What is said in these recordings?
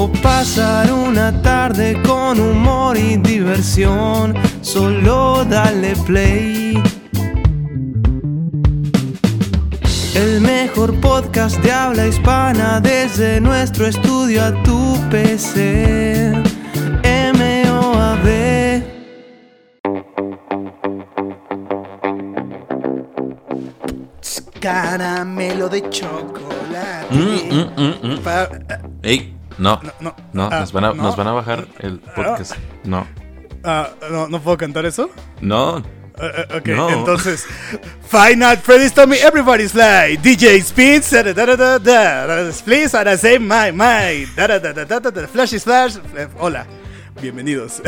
o pasar una tarde con humor y diversión, solo dale play. El mejor podcast de habla hispana desde nuestro estudio a tu PC. MOAB. Caramelo de chocolate. Mm, mm, mm, mm. Pa- Ey, no, No, no. no, Ah, nos, van a, no. nos van a bajar el podcast. No, ah, no, ¿No puedo cantar eso? no, Ah, ah, ok, No. entonces. Final Freddy's Tommy, everybody's like DJ Speeds, da da da da. Please, and I say my, my, da da da da da da, da, flash is flash. Eh, Hola, bienvenidos.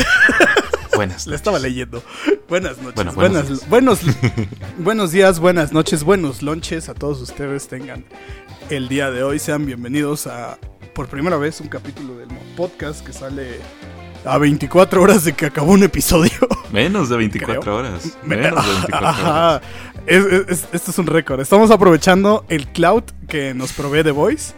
buenas. Le estaba leyendo. Buenas noches, Bueno, buenos buenas, buenos, buenos días, buenas noches, buenos lonches a todos ustedes tengan el día de hoy. Sean bienvenidos a, por primera vez, un capítulo del podcast que sale a 24 horas de que acabó un episodio. Menos de 24 Creo. horas. Menos de 24 Ajá. horas. Es- es- es- esto es un récord. Estamos aprovechando el cloud que nos provee The Voice.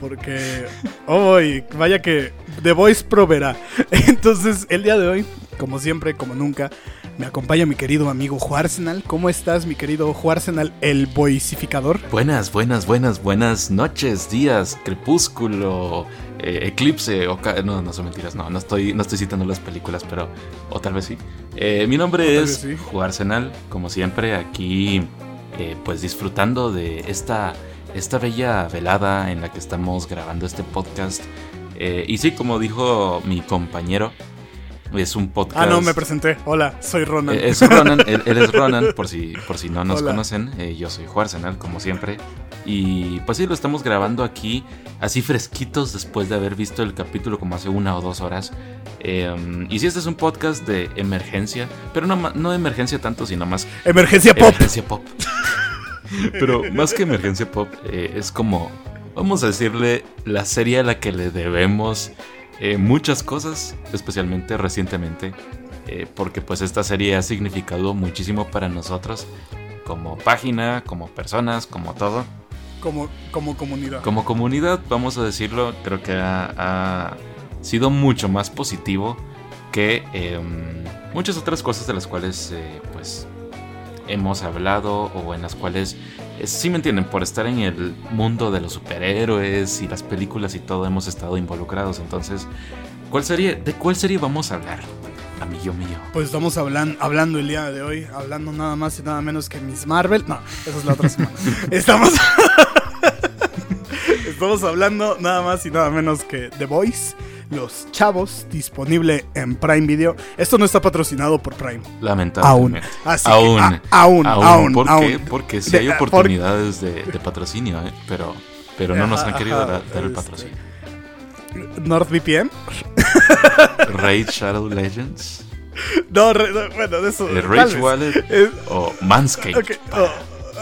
Porque, oh, y vaya que The Voice proveerá. Entonces, el día de hoy, como siempre, como nunca, me acompaña mi querido amigo Juarsenal. ¿Cómo estás, mi querido Juarsenal, el voicificador? Buenas, buenas, buenas, buenas noches, días, crepúsculo, eh, eclipse, o no, no son mentiras, no, no estoy, no estoy citando las películas, pero, o tal vez sí. Eh, mi nombre O es sí. Juarsenal, como siempre, aquí, eh, pues disfrutando de esta, esta bella velada en la que estamos grabando este podcast. Eh, y sí, como dijo mi compañero, es un podcast. Ah, no, me presenté. Hola, soy Ronan. Eh, Es Ronan, él, él es Ronan, por si, por si no nos Hola. conocen. eh, yo soy Juarsenal, como siempre. Y pues sí, lo estamos grabando aquí, así fresquitos después de haber visto el capítulo como hace una o dos horas. Eh, y sí, este es un podcast de emergencia, pero no, no de emergencia tanto, sino más Emergencia Pop. emergencia pop. pero más que emergencia pop, eh, es como, vamos a decirle, la serie a la que le debemos eh, muchas cosas, especialmente recientemente, eh, porque pues esta serie ha significado muchísimo para nosotros, como página, como personas, como todo. Como, como comunidad. Como comunidad, vamos a decirlo, creo que ha, ha sido mucho más positivo que em, muchas otras cosas de las cuales eh, pues hemos hablado o en las cuales, sí me entienden, por estar en el mundo de los superhéroes y las películas y todo hemos estado involucrados. Entonces, ¿cuál sería, ¿de cuál serie vamos a hablar, amigo mío? Pues estamos hablan- hablando el día de hoy, hablando nada más y nada menos que Miss Marvel. No, esa es la otra semana. estamos. estamos hablando nada más y nada menos que The Voice, Los Chavos, disponible en Prime Video. Esto no está patrocinado por Prime. Aún. Lamentablemente. Así que, aún, a- aún, aún, ¿Por aún. qué? Porque sí hay por- oportunidades de, de patrocinio, ¿eh? pero, pero no nos han querido ajá, dar, dar el este. patrocinio. NordVPN. Raid Shadow Legends, No, re- no, bueno, de eso. eh, tal Rage. Wallet Eh, o Manscaped. oh,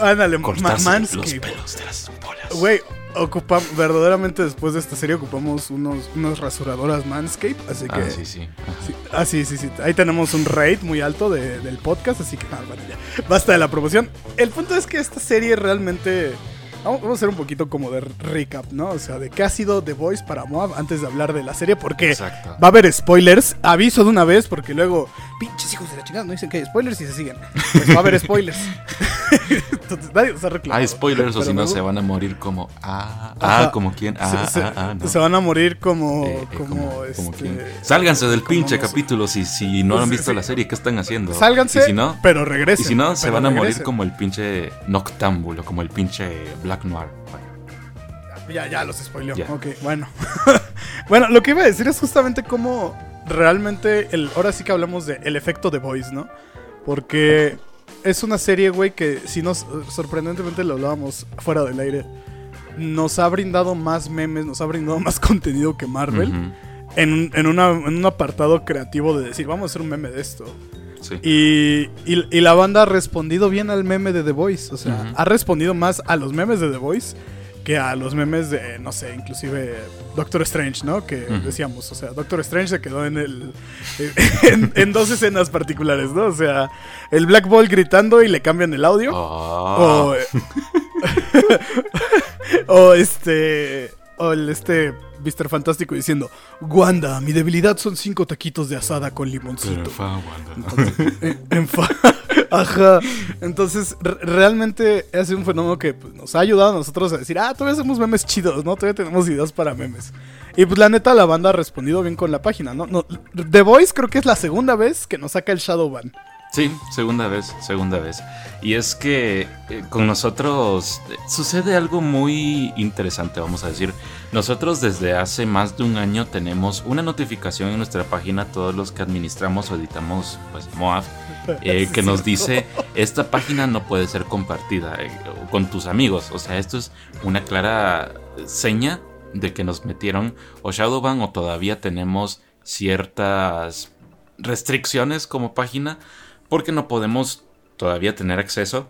ándale, ma- cortarse los Manscaped. pelos de las bolas. Güey, ocupamos, verdaderamente después de esta serie ocupamos unos, unas rasuradoras Manscape, así que... Ah, sí, sí. Ah, sí, sí, sí. Ahí tenemos un rate muy alto de- del podcast, así que ah, bueno, ya. Basta de la promoción. El punto es que esta serie realmente... Vamos vamos a hacer un poquito como de recap, ¿no? O sea, de qué ha sido The Voice para Moab antes de hablar de la serie, porque Exacto. va a haber spoilers. Aviso de una vez, porque luego, pinches hijos de la chingada, no dicen que hay spoilers y se siguen. Pues va a haber spoilers. Entonces nadie nos ha reclamado. Hay spoilers o si no se van a morir como ah, Ajá. ah, como quién, ah, se, ah, ah, no. se van a morir como. Eh, eh, como, este, quién. Sálganse del como pinche no sé. capítulo si, si no han visto sí. la serie, ¿qué están haciendo? Sálganse, Y si no, pero regresen. y si no se van a morir como el pinche noctámbulo, como el pinche Black Noir. Ya, ya los spoileó. Ya. Ok, bueno. bueno, lo que iba a decir es justamente cómo realmente. El, ahora sí que hablamos de el efecto de Voice, ¿no? Porque es una serie, güey, que si nos. Sorprendentemente lo hablábamos fuera del aire. Nos ha brindado más memes, nos ha brindado más contenido que Marvel. en, en, una- en un apartado creativo de decir, vamos a hacer un meme de esto. Sí. Y, y- y la banda ha respondido bien al meme de The Voice. O sea, ha respondido más a los memes de The Voice que a los memes de, no sé, inclusive Doctor Strange, ¿no? Que decíamos, o sea, Doctor Strange se quedó en el en, en dos escenas particulares, ¿no? O sea, el Black Ball gritando y le cambian el audio. Oh. O, o este. O el este Mr. Fantástico diciendo: Wanda, mi debilidad son cinco taquitos de asada con Pero limoncito. fue Wanda. En- en fa- Ajá. Entonces, re- realmente sido un fenómeno que pues, nos ha ayudado a nosotros a decir: Ah, todavía hacemos memes chidos, ¿no? Todavía tenemos ideas para memes. Y pues la neta, la banda ha respondido bien con la página, ¿no? The Voice creo que es la segunda vez que nos saca el Shadowban. Sí, segunda vez, segunda vez. Y es que eh, con nosotros eh, sucede algo muy interesante, vamos a decir. Nosotros desde hace más de un año tenemos una notificación en nuestra página, todos los que administramos o editamos pues Moab, eh, que nos dice, esta página no puede ser compartida eh, con tus amigos. O sea, esto es una clara seña de que nos metieron o Shadowban o todavía tenemos ciertas restricciones como página porque no podemos todavía tener acceso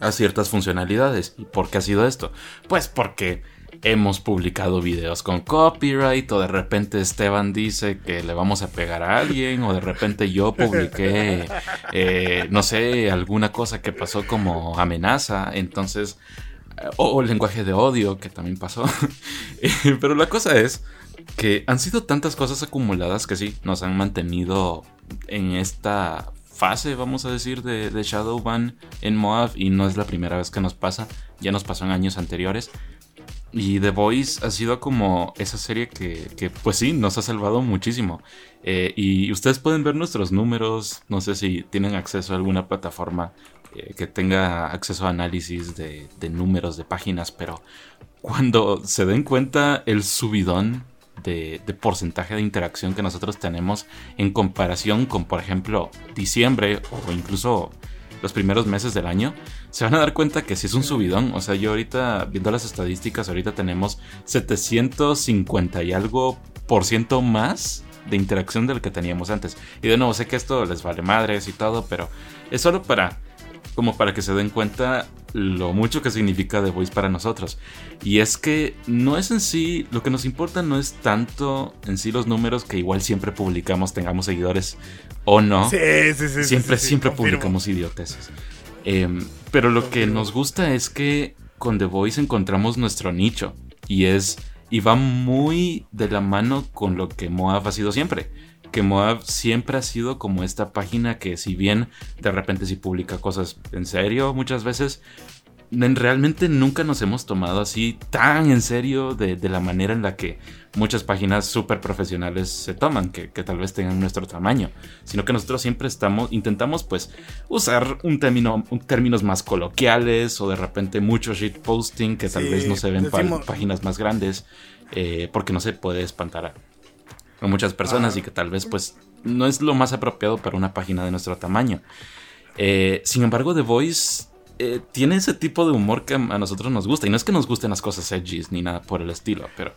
a ciertas funcionalidades. ¿Y por qué ha sido esto? Pues porque hemos publicado videos con copyright o de repente Esteban dice que le vamos a pegar a alguien o de repente yo publiqué, eh, no sé, alguna cosa que pasó como amenaza. Entonces... eh, O, o lenguaje de odio, que también pasó. Eh, Pero la cosa es que han sido tantas cosas acumuladas que sí, nos han mantenido en esta fase, vamos a decir, de, de Shadowban en Moab y no es la primera vez que nos pasa, ya nos pasó en años anteriores. Y The Voice ha sido como esa serie que, que, pues sí, nos ha salvado muchísimo. Eh, y ustedes pueden ver nuestros números, no sé si tienen acceso a alguna plataforma eh, que tenga acceso a análisis de, números de páginas, pero cuando se den cuenta el subidón de porcentaje de interacción que nosotros tenemos en comparación con, por ejemplo, diciembre o incluso los primeros meses del año, se van a dar cuenta que sí es un subidón. O sea, yo ahorita, viendo las estadísticas, ahorita tenemos 750 y algo por ciento más de interacción del que teníamos antes. Y de nuevo, sé que esto les vale madres y todo, pero es solo para como para que se den cuenta lo mucho que significa The Voice para nosotros. Y es que no es en sí, lo que nos importa no es tanto en sí los números que igual siempre publicamos, tengamos seguidores o no. Sí, sí, sí. siempre, sí, sí, siempre confirmo. publicamos idioteces. Em, pero lo que nos gusta es que con The Voice encontramos nuestro nicho. Y es. Y va muy de la mano con lo que Moab ha sido siempre. Que Moab siempre ha sido como esta página que si bien de repente sí publica cosas en serio muchas veces, en- realmente nunca nos hemos tomado así tan en serio de, de la manera en la que muchas páginas súper profesionales se toman, que, que tal vez tengan nuestro tamaño, sino que nosotros siempre estamos, intentamos pues usar un término, un- términos más coloquiales o de repente mucho shitposting que tal Sí, vez no se ven en decimos- páginas más grandes eh, porque no se puede espantar a, a muchas personas Ah. y que tal vez pues no es lo más apropiado para una página de nuestro tamaño. Eh, sin embargo, The Voice eh, tiene ese tipo de humor que a nosotros nos gusta. Y no es que nos gusten las cosas edgys ni nada por el estilo, pero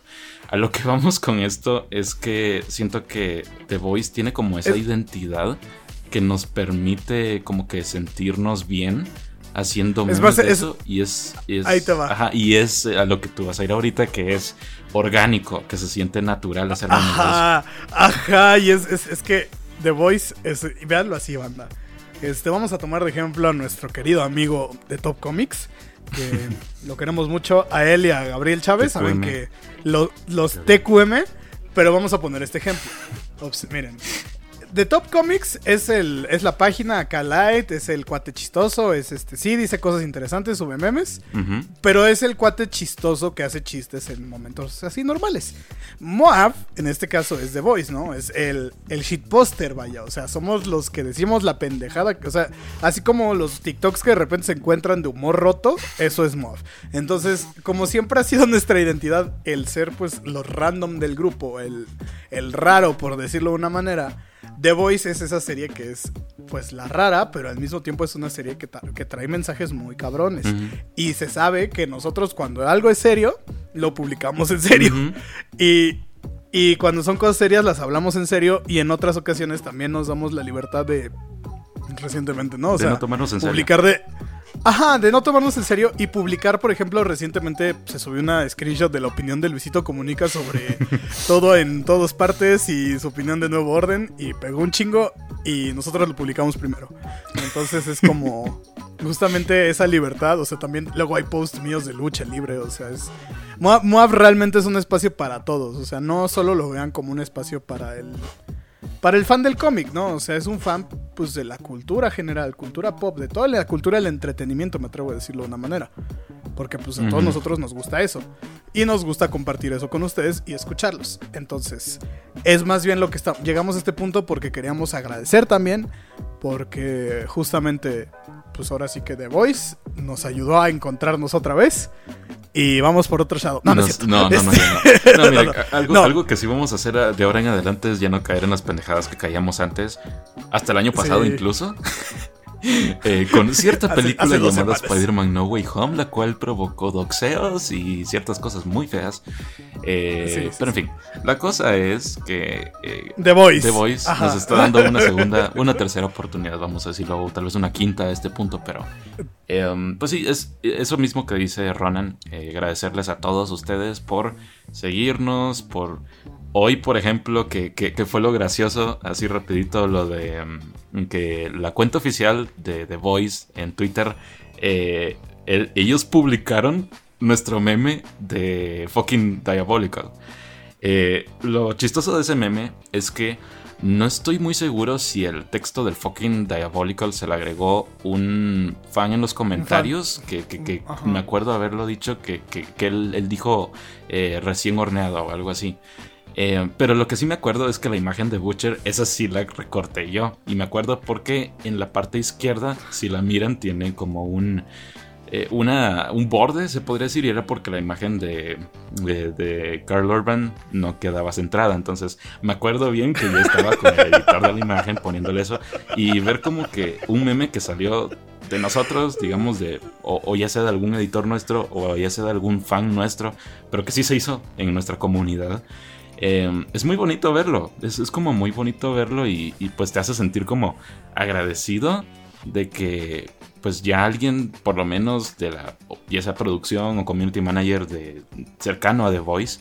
a lo que vamos con esto es que siento que The Voice tiene como esa Es- identidad que nos permite como que sentirnos bien haciendo Es memes más, de es- eso y es, es- Ahí te va. ajá, y es eh, a lo que tú vas a ir ahorita que es orgánico que se siente natural hacer. Ajá, ajá, y es, es, es que The Voice, es, véanlo así, banda. Este, vamos a tomar de ejemplo a nuestro querido amigo de Top Comics, que lo queremos mucho, a él y a Gabriel Chávez, saben que lo- los TQM, pero vamos a poner este ejemplo. Ops, miren, The Top Comics es el es la página acá light, es el cuate chistoso, es este sí dice cosas interesantes, sube memes, pero es el cuate chistoso que hace chistes en momentos así normales. Moab, en este caso, es The Voice, ¿no? Es el, el shitposter, vaya. O sea, somos los que decimos la pendejada. O sea, así como los TikToks que de repente se encuentran de humor roto, eso es Moab. Entonces, como siempre ha sido nuestra identidad el ser, pues, los random del grupo, el, el raro, por decirlo de una manera. The Voice es esa serie que es, pues, la rara, pero al mismo tiempo es una serie que, tra- que trae mensajes muy cabrones. Y se sabe que nosotros cuando algo es serio, lo publicamos en serio. Y Y cuando son cosas serias las hablamos en serio y en otras ocasiones también nos damos la libertad de recientemente, ¿no? O de sea, no tomarnos en serio. publicar de Ajá, de no tomarnos en serio y publicar, por ejemplo, recientemente se subió una screenshot de la opinión de Luisito Comunica sobre todo en todas partes y su opinión de Nuevo Orden y pegó un chingo y nosotros lo publicamos primero. Entonces es como justamente esa libertad, o sea, también luego hay posts míos de lucha libre, o sea, es Moab, Moab realmente es un espacio para todos, o sea, no solo lo vean como un espacio para el para el fan del cómic, ¿no? O sea, es un fan pues de la cultura general, cultura pop, de toda la cultura del entretenimiento, me atrevo a decirlo de una manera. Porque pues a todos nosotros nos gusta eso. Y nos gusta compartir eso con ustedes y escucharlos. Entonces, es más bien lo que está... Llegamos a este punto porque queríamos agradecer también, porque justamente, pues ahora sí que The Voice nos ayudó a encontrarnos otra vez. Y vamos por otro Shadow. No, no, no, no, no, Este- ya no. No, mira, algo, que sí vamos a hacer a- de ahora en adelante es ya no caer en las pendejadas que caíamos antes, hasta el año pasado Sí. incluso. Eh, con cierta película hace llamada. Spider-Man No Way Home, la cual provocó doxeos y ciertas cosas muy feas. Eh, Sí, sí, pero en fin, la cosa es que eh, The Voice. The Voice Ajá. nos está dando una segunda, una tercera oportunidad, vamos a decirlo, o tal vez una quinta a este punto, pero eh, pues sí, es eso mismo que dice Ronan, agradecerles a todos ustedes por seguirnos, por hoy, por ejemplo, que, que- que fue lo gracioso, así rapidito, lo de mm, que la cuenta oficial de The Voice en Twitter, eh, el- ellos publicaron nuestro meme de fucking Diabolical. Eh, lo chistoso de ese meme es que no estoy muy seguro si el texto del fucking Diabolical se le agregó un fan en los comentarios, que, que- que Ajá. me acuerdo haberlo dicho, que, que- que él, él dijo eh, recién horneado o algo así. Eh, pero lo que sí me acuerdo es que la imagen de Butcher, esa sí la recorté yo. Y me acuerdo porque en la parte izquierda, si la miran, tiene como un, eh, una, un borde, se podría decir, y era porque la imagen de, de, de Carl Urban no quedaba centrada. Entonces me acuerdo bien que yo estaba con el editor de la imagen poniéndole eso y ver como que un meme que salió de nosotros, digamos, de o, o ya sea de algún editor nuestro o ya sea de algún fan nuestro, pero que sí se hizo en nuestra comunidad. Eh, es muy bonito verlo, es, es como muy bonito verlo y, y, pues te hace sentir como agradecido de que pues ya alguien por lo menos de la ya sea producción o community manager de cercano a The Voice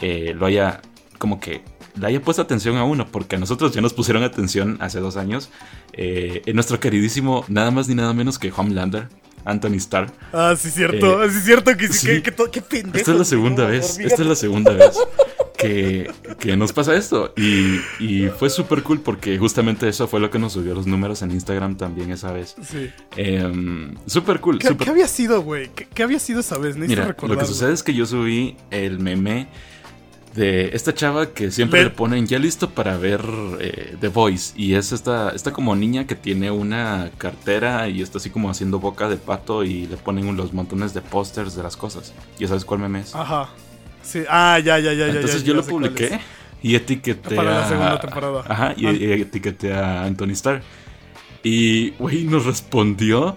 eh, lo haya como que le haya puesto atención a uno porque a nosotros ya nos pusieron atención hace dos años eh, en nuestro queridísimo nada más ni nada menos que Homelander Anthony Starr Ah, sí, cierto. Eh, sí, cierto que sí. Que, que qué pendejo. esta es la segunda vez. Esta es la segunda vez que, que nos pasa esto. Y, y fue súper cool porque justamente eso fue lo que nos subió los números en Instagram también esa vez. Sí. Em, súper cool. ¿Qué, había sido, güey? ¿Qué, qué había sido esa vez? Necesito Mira, lo que sucede es que yo subí el meme de esta chava que siempre le ponen ya listo para ver eh, The Voice. Y es esta, esta como niña que tiene una cartera y está así como haciendo boca de pato y le ponen los montones de pósters de las cosas. ¿Ya sabes cuál meme es? Ajá. Sí. Ah, ya, ya, ya. ya, Entonces ya, yo lo publiqué y etiqueté Para la segunda temporada. Ajá, y, Ah. y etiqueté a Anthony Starr. Y, güey, nos respondió.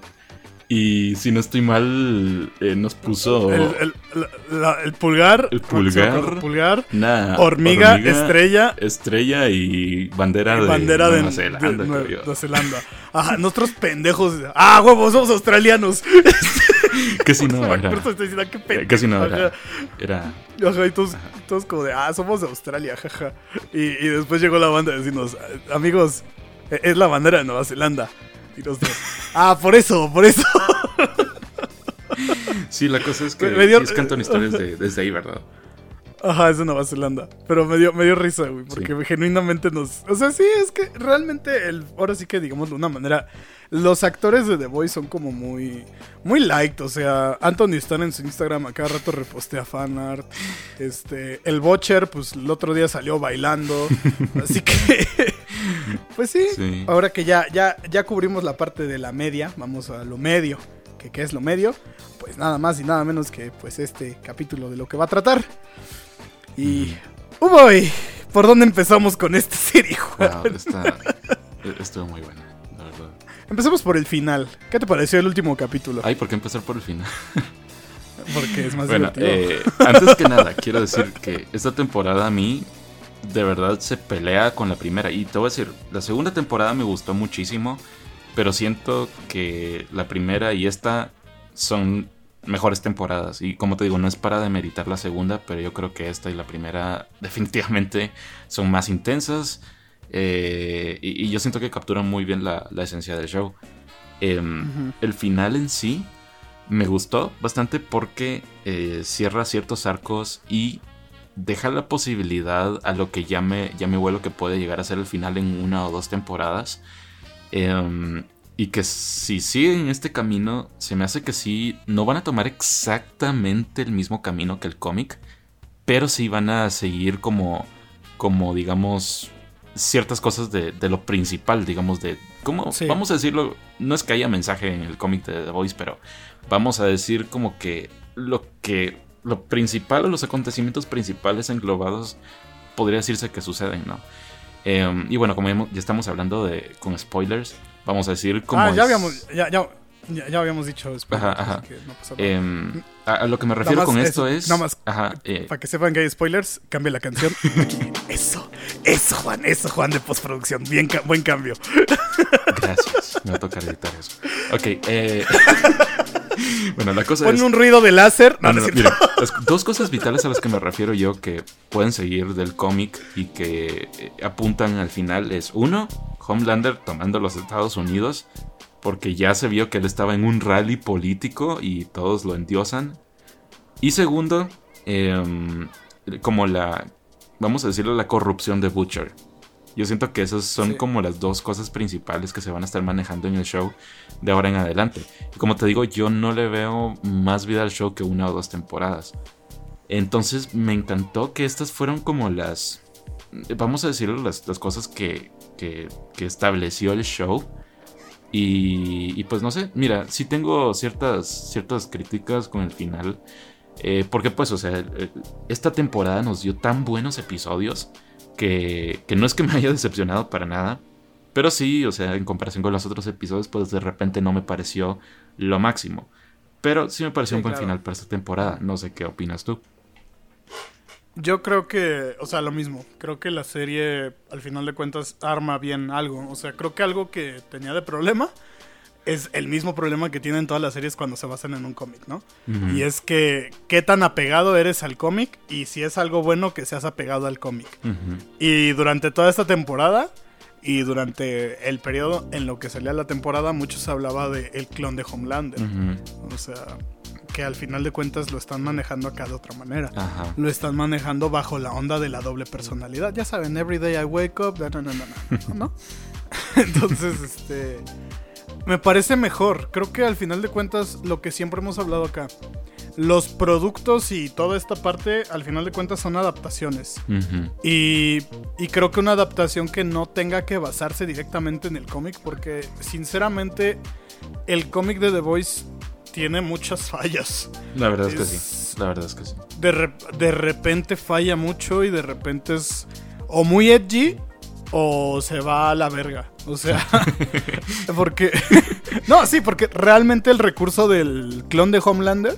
Y si no estoy mal, eh, nos puso El, el- la- la- el pulgar. El pulgar. el pulgar. una Hormiga, estrella. estrella y bandera de bandera de Nueva de Zelanda. Yo. Nueva Zelanda. Ajá, nosotros pendejos. Ah, huevos, somos australianos. Que si no era. Por eso estoy diciendo, qué eh, pendejo. Que si no era. Ajá. Era. Ajá, y todos, todos como de, ah, somos de Australia, jaja. Y, y después llegó la banda a decirnos, amigos, e- es la bandera de Nueva Zelanda. Y nosotros, ah, por eso, por eso. Sí, la cosa es que, Me- dio- es es de- desde ahí, ¿verdad? Ajá, es de Nueva Zelanda. Pero me dio, me dio risa, güey, porque genuinamente nos... O sea, sí, es que realmente, el, ahora sí que digamos de una manera, los actores de The Voice son como muy, muy liked. O sea, Anthony Starr en su Instagram a cada rato repostea fanart. Este, el Butcher, pues el otro día salió bailando. así que, pues sí, Sí. ahora que ya, ya, ya cubrimos la parte de la media, vamos a lo medio. que qué es lo medio? Pues nada más y nada menos que pues este capítulo de lo que va a tratar. Y... ¡Uy! ¿Por dónde empezamos con esta serie, Juan? Wow, está, estuvo muy buena, verdad. Empecemos por el final. ¿Qué te pareció el último capítulo? Ay, ¿por qué empezar por el final? Porque es más Bueno, divertido. eh, antes que nada, quiero decir que esta temporada a mí de verdad se pelea con la primera. Y te voy a decir, la segunda temporada me gustó muchísimo, pero siento que la primera y esta son mejores temporadas. Y como te digo, no es para demeritar la segunda, pero yo creo que esta y la primera definitivamente son más intensas. Eh, y, yo siento que capturan muy bien la, esencia del show. Em, el final en sí me gustó bastante porque eh, cierra ciertos arcos y deja la posibilidad a lo que ya me, ya me vuelo que puede llegar a ser el final en una o dos temporadas. Em, y que si siguen este camino, se me hace que sí, no van a tomar exactamente el mismo camino que el cómic, pero sí van a seguir como, como digamos, ciertas cosas de, lo principal, digamos, de... ¿Cómo? Vamos a decirlo, no es que haya mensaje en el cómic de The Voice, pero vamos a decir como que lo que... Lo principal o los acontecimientos principales englobados podría decirse que suceden, ¿no? Em, y bueno, como ya estamos hablando de con spoilers, vamos a decir como... Ah, ya habíamos, ya, ya, ya, habíamos dicho spoilers, ajá, em, a, lo que me refiero con esto es... Nada más, eh, para que sepan que hay spoilers, cambie la canción. eso, eso, Juan, eso, Juan, de postproducción. Bien, buen cambio. Gracias, me va a tocar editar eso. Ok, eh... bueno, la cosa Pon un ruido de láser. No, no, mira, dos cosas vitales a las que me refiero yo que pueden seguir del cómic y que eh, apuntan al final es uno, Homelander tomando los Estados Unidos porque ya se vio que él estaba en un rally político y todos lo endiosan. Y segundo, em, como la, vamos a decirlo, la corrupción de Butcher. Yo siento que esas son como las dos cosas principales que se van a estar manejando en el show de ahora en adelante. Y como te digo, yo no le veo más vida al show que una o dos temporadas. Entonces me encantó que estas fueron como las, vamos a decirlo, las, cosas que, que, estableció el show. Y, pues no sé, mira, sí tengo ciertas, ciertas críticas con el final. Eh, porque pues, o sea, esta temporada nos dio tan buenos episodios que, no es que me haya decepcionado para nada, pero sí, o sea, en comparación con los otros episodios, pues de repente no me pareció lo máximo. Pero sí me pareció un buen final para esta temporada. No sé qué opinas tú. Yo creo que, o sea, lo mismo. Creo que la serie, al final de cuentas, arma bien algo. O sea, creo que algo que tenía de problema es el mismo problema que tienen todas las series cuando se basan en un cómic, ¿no? Y es que qué tan apegado eres al cómic y si es algo bueno que seas apegado al cómic. Y durante toda esta temporada y durante el periodo en lo que salía la temporada, muchos hablaba de el clon de Homelander. O sea, que al final de cuentas lo están manejando acá de otra manera. Lo están manejando bajo la onda de la doble personalidad. Ya saben, every day I wake up, no, no, no, ¿no? Entonces, este me parece mejor. Creo que al final de cuentas, lo que siempre hemos hablado acá, los productos y toda esta parte, al final de cuentas, son adaptaciones. y, y, creo que una adaptación que no tenga que basarse directamente en el cómic, porque sinceramente, el cómic de The Voice tiene muchas fallas. La verdad es, que sí. La verdad es que sí. De, de repente falla mucho y de repente es o muy edgy o se va a la verga. O sea, porque... no, sí, porque realmente el recurso del clon de Homelander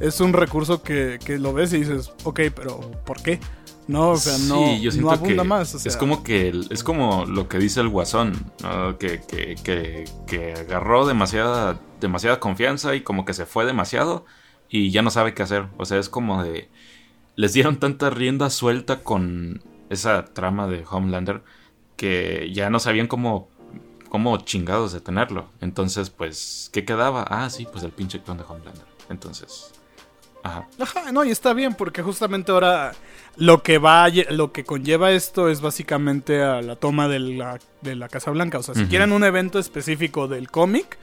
es un recurso que, lo ves y dices, ok, pero ¿por qué? No, o sea, no, yo no abunda más. Es como que es como lo que dice el guasón, que, que, que, agarró demasiada, demasiada confianza y como que se fue demasiado y ya no sabe qué hacer. O sea, es como de... Les dieron tanta rienda suelta con esa trama de Homelander que ya no sabían cómo, cómo chingados detenerlo. Entonces, pues, ¿qué quedaba? Ah, sí, pues el pinche clon de Homelander. Entonces, ajá. Ajá, no, y está bien, porque justamente ahora lo que va, lo que conlleva esto es básicamente a la toma de la, de la Casa Blanca. O sea, si quieren un evento específico del cómic,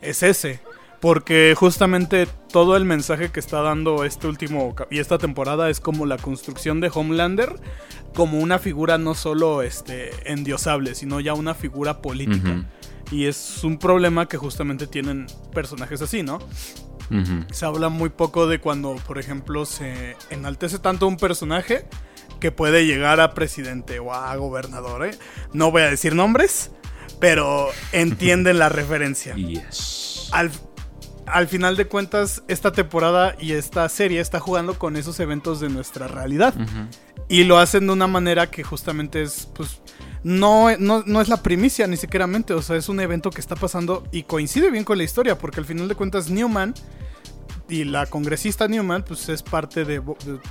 es ese. Porque justamente todo el mensaje que está dando este último y esta temporada es como la construcción de Homelander como una figura no solo este endiosable, sino ya una figura política. Y es un problema que justamente tienen personajes así, ¿no? Se habla muy poco de cuando, por ejemplo, se enaltece tanto un personaje que puede llegar a presidente o a gobernador, ¿eh? No voy a decir nombres, pero entienden la referencia. Yes. Al, al final de cuentas, esta temporada y esta serie está jugando con esos eventos de nuestra realidad. Y lo hacen de una manera que justamente es, pues, no, no, no es la primicia ni siquiera, o sea, es un evento que está pasando y coincide bien con la historia, porque al final de cuentas Newman y la congresista Newman, pues es parte de,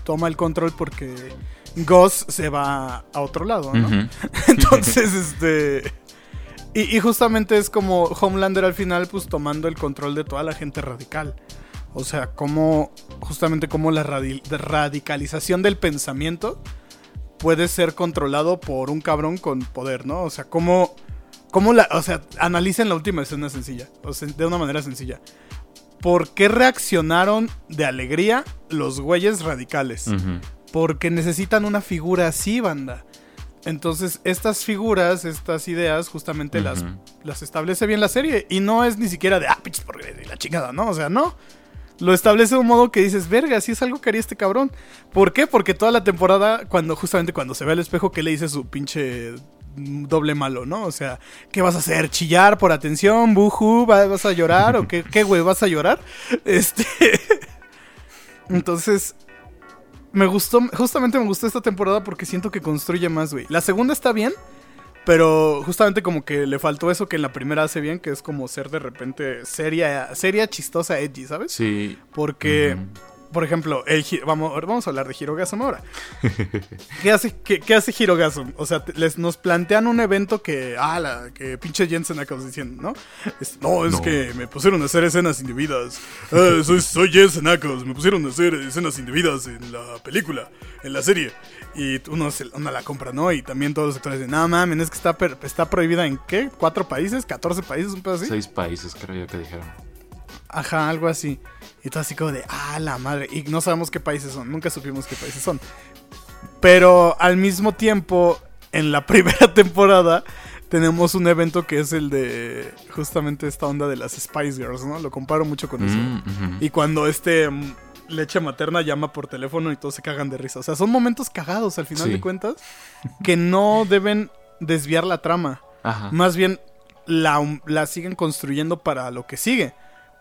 toma el control porque Goss se va a otro lado, ¿no? Entonces, este... Y, justamente es como Homelander al final, pues tomando el control de toda la gente radical. O sea, como justamente como la radicalización del pensamiento puede ser controlado por un cabrón con poder, ¿no? O sea, cómo, cómo la, o sea, analicen la última escena sencilla, o sea, de una manera sencilla. ¿Por qué reaccionaron de alegría los güeyes radicales? Porque necesitan una figura así, banda. Entonces, estas figuras, estas ideas, justamente las, las establece bien la serie. Y no es ni siquiera de, ah, pinches por la chingada, ¿no? O sea, no lo establece de un modo que dices, verga, si es algo que haría este cabrón. ¿Por qué? Porque toda la temporada, cuando justamente cuando se ve al espejo, ¿qué le dice su pinche doble malo, ¿no? O sea, ¿qué vas a hacer? ¿Chillar por atención? ¿Buju? ¿Vas a llorar? ¿O qué, qué güey? ¿Vas a llorar? Este. Entonces, me gustó, justamente me gustó esta temporada porque siento que construye más, güey. La segunda está bien, pero justamente como que le faltó eso que en la primera hace bien, que es como ser de repente seria, seria chistosa, edgy, ¿sabes? Sí. Porque por ejemplo, el, vamos, vamos a hablar de Hirogasm ahora. ¿Qué hace, qué, qué hace Hirogasm? O sea, les, nos plantean un evento que, ah, la, que pinche Jensen acabas diciendo, ¿no? no, es que me pusieron a hacer escenas indebidas. Ah, soy, soy Jensen Ackles, me pusieron a hacer escenas indebidas en la película, en la serie. Y uno, se, uno la compra, ¿no? Y también todos los actores dicen, no mames, es que está, está prohibida en qué? ¿Cuatro países? ¿14 países? ¿Un pedo así? Seis países, creo yo que dijeron. Ajá, algo así. Y todo así como de, ah, la madre. Y no sabemos qué países son, nunca supimos qué países son. Pero al mismo tiempo, en la primera temporada, tenemos un evento que es el de justamente esta onda de las Spice Girls, ¿no? Lo comparo mucho con eso. Mm, y cuando este mm, leche materna llama por teléfono y todos se cagan de risa. O sea, son momentos cagados al final de cuentas que no deben desviar la trama. Más bien la, la siguen construyendo para lo que sigue.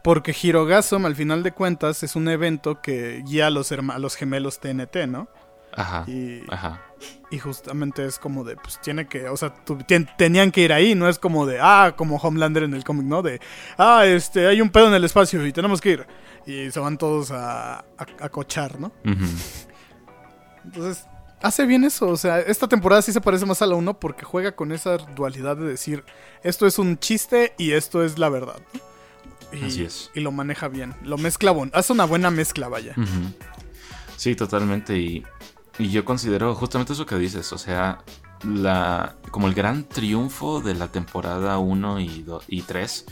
Porque Hirogasm, al final de cuentas, es un evento que guía a los, a los gemelos TNT, ¿no? Ajá. Y, ajá. y justamente es como de, pues tiene que, o sea, tenían que ir ahí, no es como de, ah, como Homelander en el cómic, ¿no? De, ah, este, hay un pedo en el espacio y tenemos que ir. Y se van todos a, a, cochar, ¿no? Entonces, hace bien eso, o sea, esta temporada sí se parece más a la 1 porque juega con esa dualidad de decir, esto es un chiste y esto es la verdad. ¿no? Y, Así es. Y lo maneja bien. Lo mezcla bon. Hace una buena mezcla, vaya. Sí, totalmente. Y, yo considero justamente eso que dices. O sea, la, como el gran triunfo de la temporada 1 y, y 3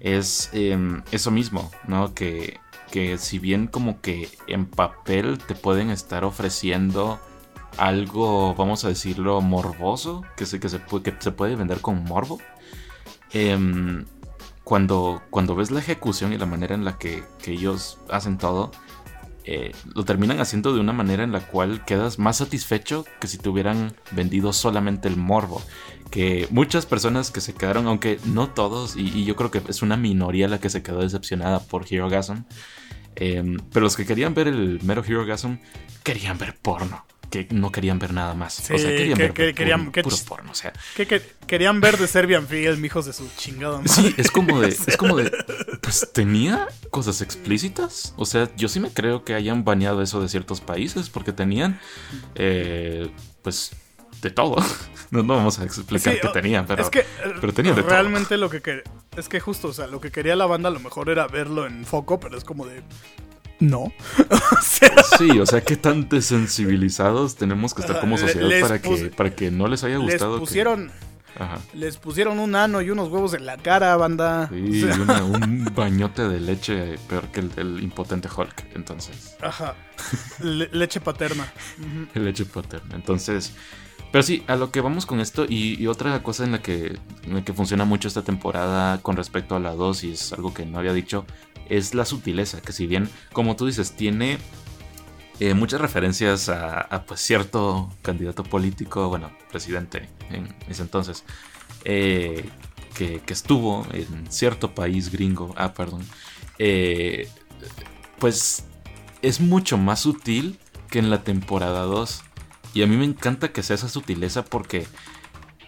es em, eso mismo, ¿no? Que, que si bien como que en papel te pueden estar ofreciendo algo, vamos a decirlo, morboso, que, se, que, se, que se puede vender con morbo. Eh, cuando, cuando ves la ejecución y la manera en la que, ellos hacen todo, eh, lo terminan haciendo de una manera en la cual quedas más satisfecho que si te hubieran vendido solamente el morbo. Que muchas personas que se quedaron, aunque no todos, y, yo creo que es una minoría la que se quedó decepcionada por Hero Gasm, eh, pero los que querían ver el mero Hero Gasm querían ver porno que no querían ver nada más. o sea, querían ver querían, puro, porno. O sea, que, querían ver de Serbian Film, hijos de su chingado Sí, es como de, es como de, pues tenía cosas explícitas. O sea, yo sí me creo que hayan baneado eso de ciertos países porque tenían, eh, pues, de todo. No, no vamos a explicar qué tenían, pero, es que, pero tenían de realmente lo que es que justo, o sea, lo que quería la banda a lo mejor era verlo en foco, pero es como de no. Sí, o sea, qué tan desensibilizados tenemos que estar como sociedad para que, para que no les haya gustado. Les pusieron, les pusieron un ano y unos huevos en la cara, banda. Sí, un bañote de leche peor que el impotente Hulk, entonces. Ajá. leche paterna. Leche paterna. Entonces, pero sí, a lo que vamos con esto y, otra cosa en la, que, en la que funciona mucho esta temporada con respecto a la 2 y es algo que no había dicho, es la sutileza, que si bien, como tú dices, tiene eh, muchas referencias a, pues, cierto candidato político, bueno, presidente en ese entonces, eh, que, estuvo en cierto país gringo, ah, perdón, eh, pues es mucho más sutil que en la temporada 2. Y a mí me encanta que sea esa sutileza porque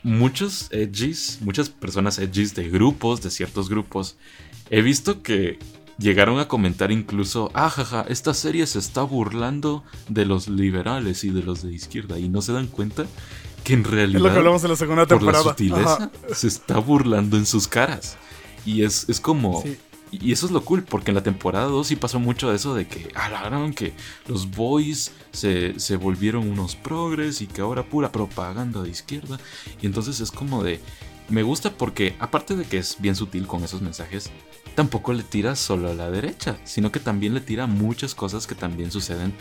muchos edgys, muchas personas edgys de grupos, de ciertos grupos, he visto que llegaron a comentar incluso, ah, jaja, esta serie se está burlando de los liberales y de los de izquierda y no se dan cuenta que en realidad Es lo que hablamos en la segunda por la temporada. sutileza Ajá. se está burlando en sus caras. Y es, es como... Sí. Y eso es lo cool, porque en la temporada 2 sí pasó mucho de eso de que hablaron que los boys se, se volvieron unos progres y que ahora pura propaganda de izquierda. Y entonces es como de... Me gusta porque, aparte de que es bien sutil con esos mensajes, tampoco le tira solo a la derecha, sino que también le tira muchas cosas que también suceden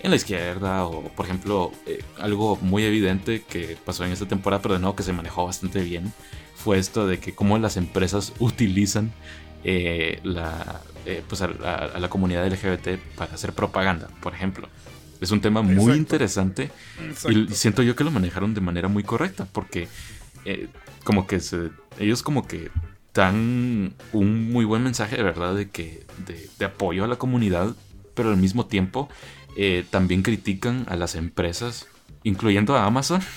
en la izquierda. O, por ejemplo, eh, algo muy evidente que pasó en esta temporada, pero de nuevo que se manejó bastante bien, fue esto de que cómo las empresas utilizan eh, la, eh, pues a, a- a la comunidad LGBT para hacer propaganda, por ejemplo. Es un tema muy Exacto. interesante Exacto. y siento yo que lo manejaron de manera muy correcta porque como que se, ellos como que dan un muy buen mensaje de verdad de que de, de apoyo a la comunidad, pero al mismo tiempo eh, también critican a las empresas, incluyendo a Amazon.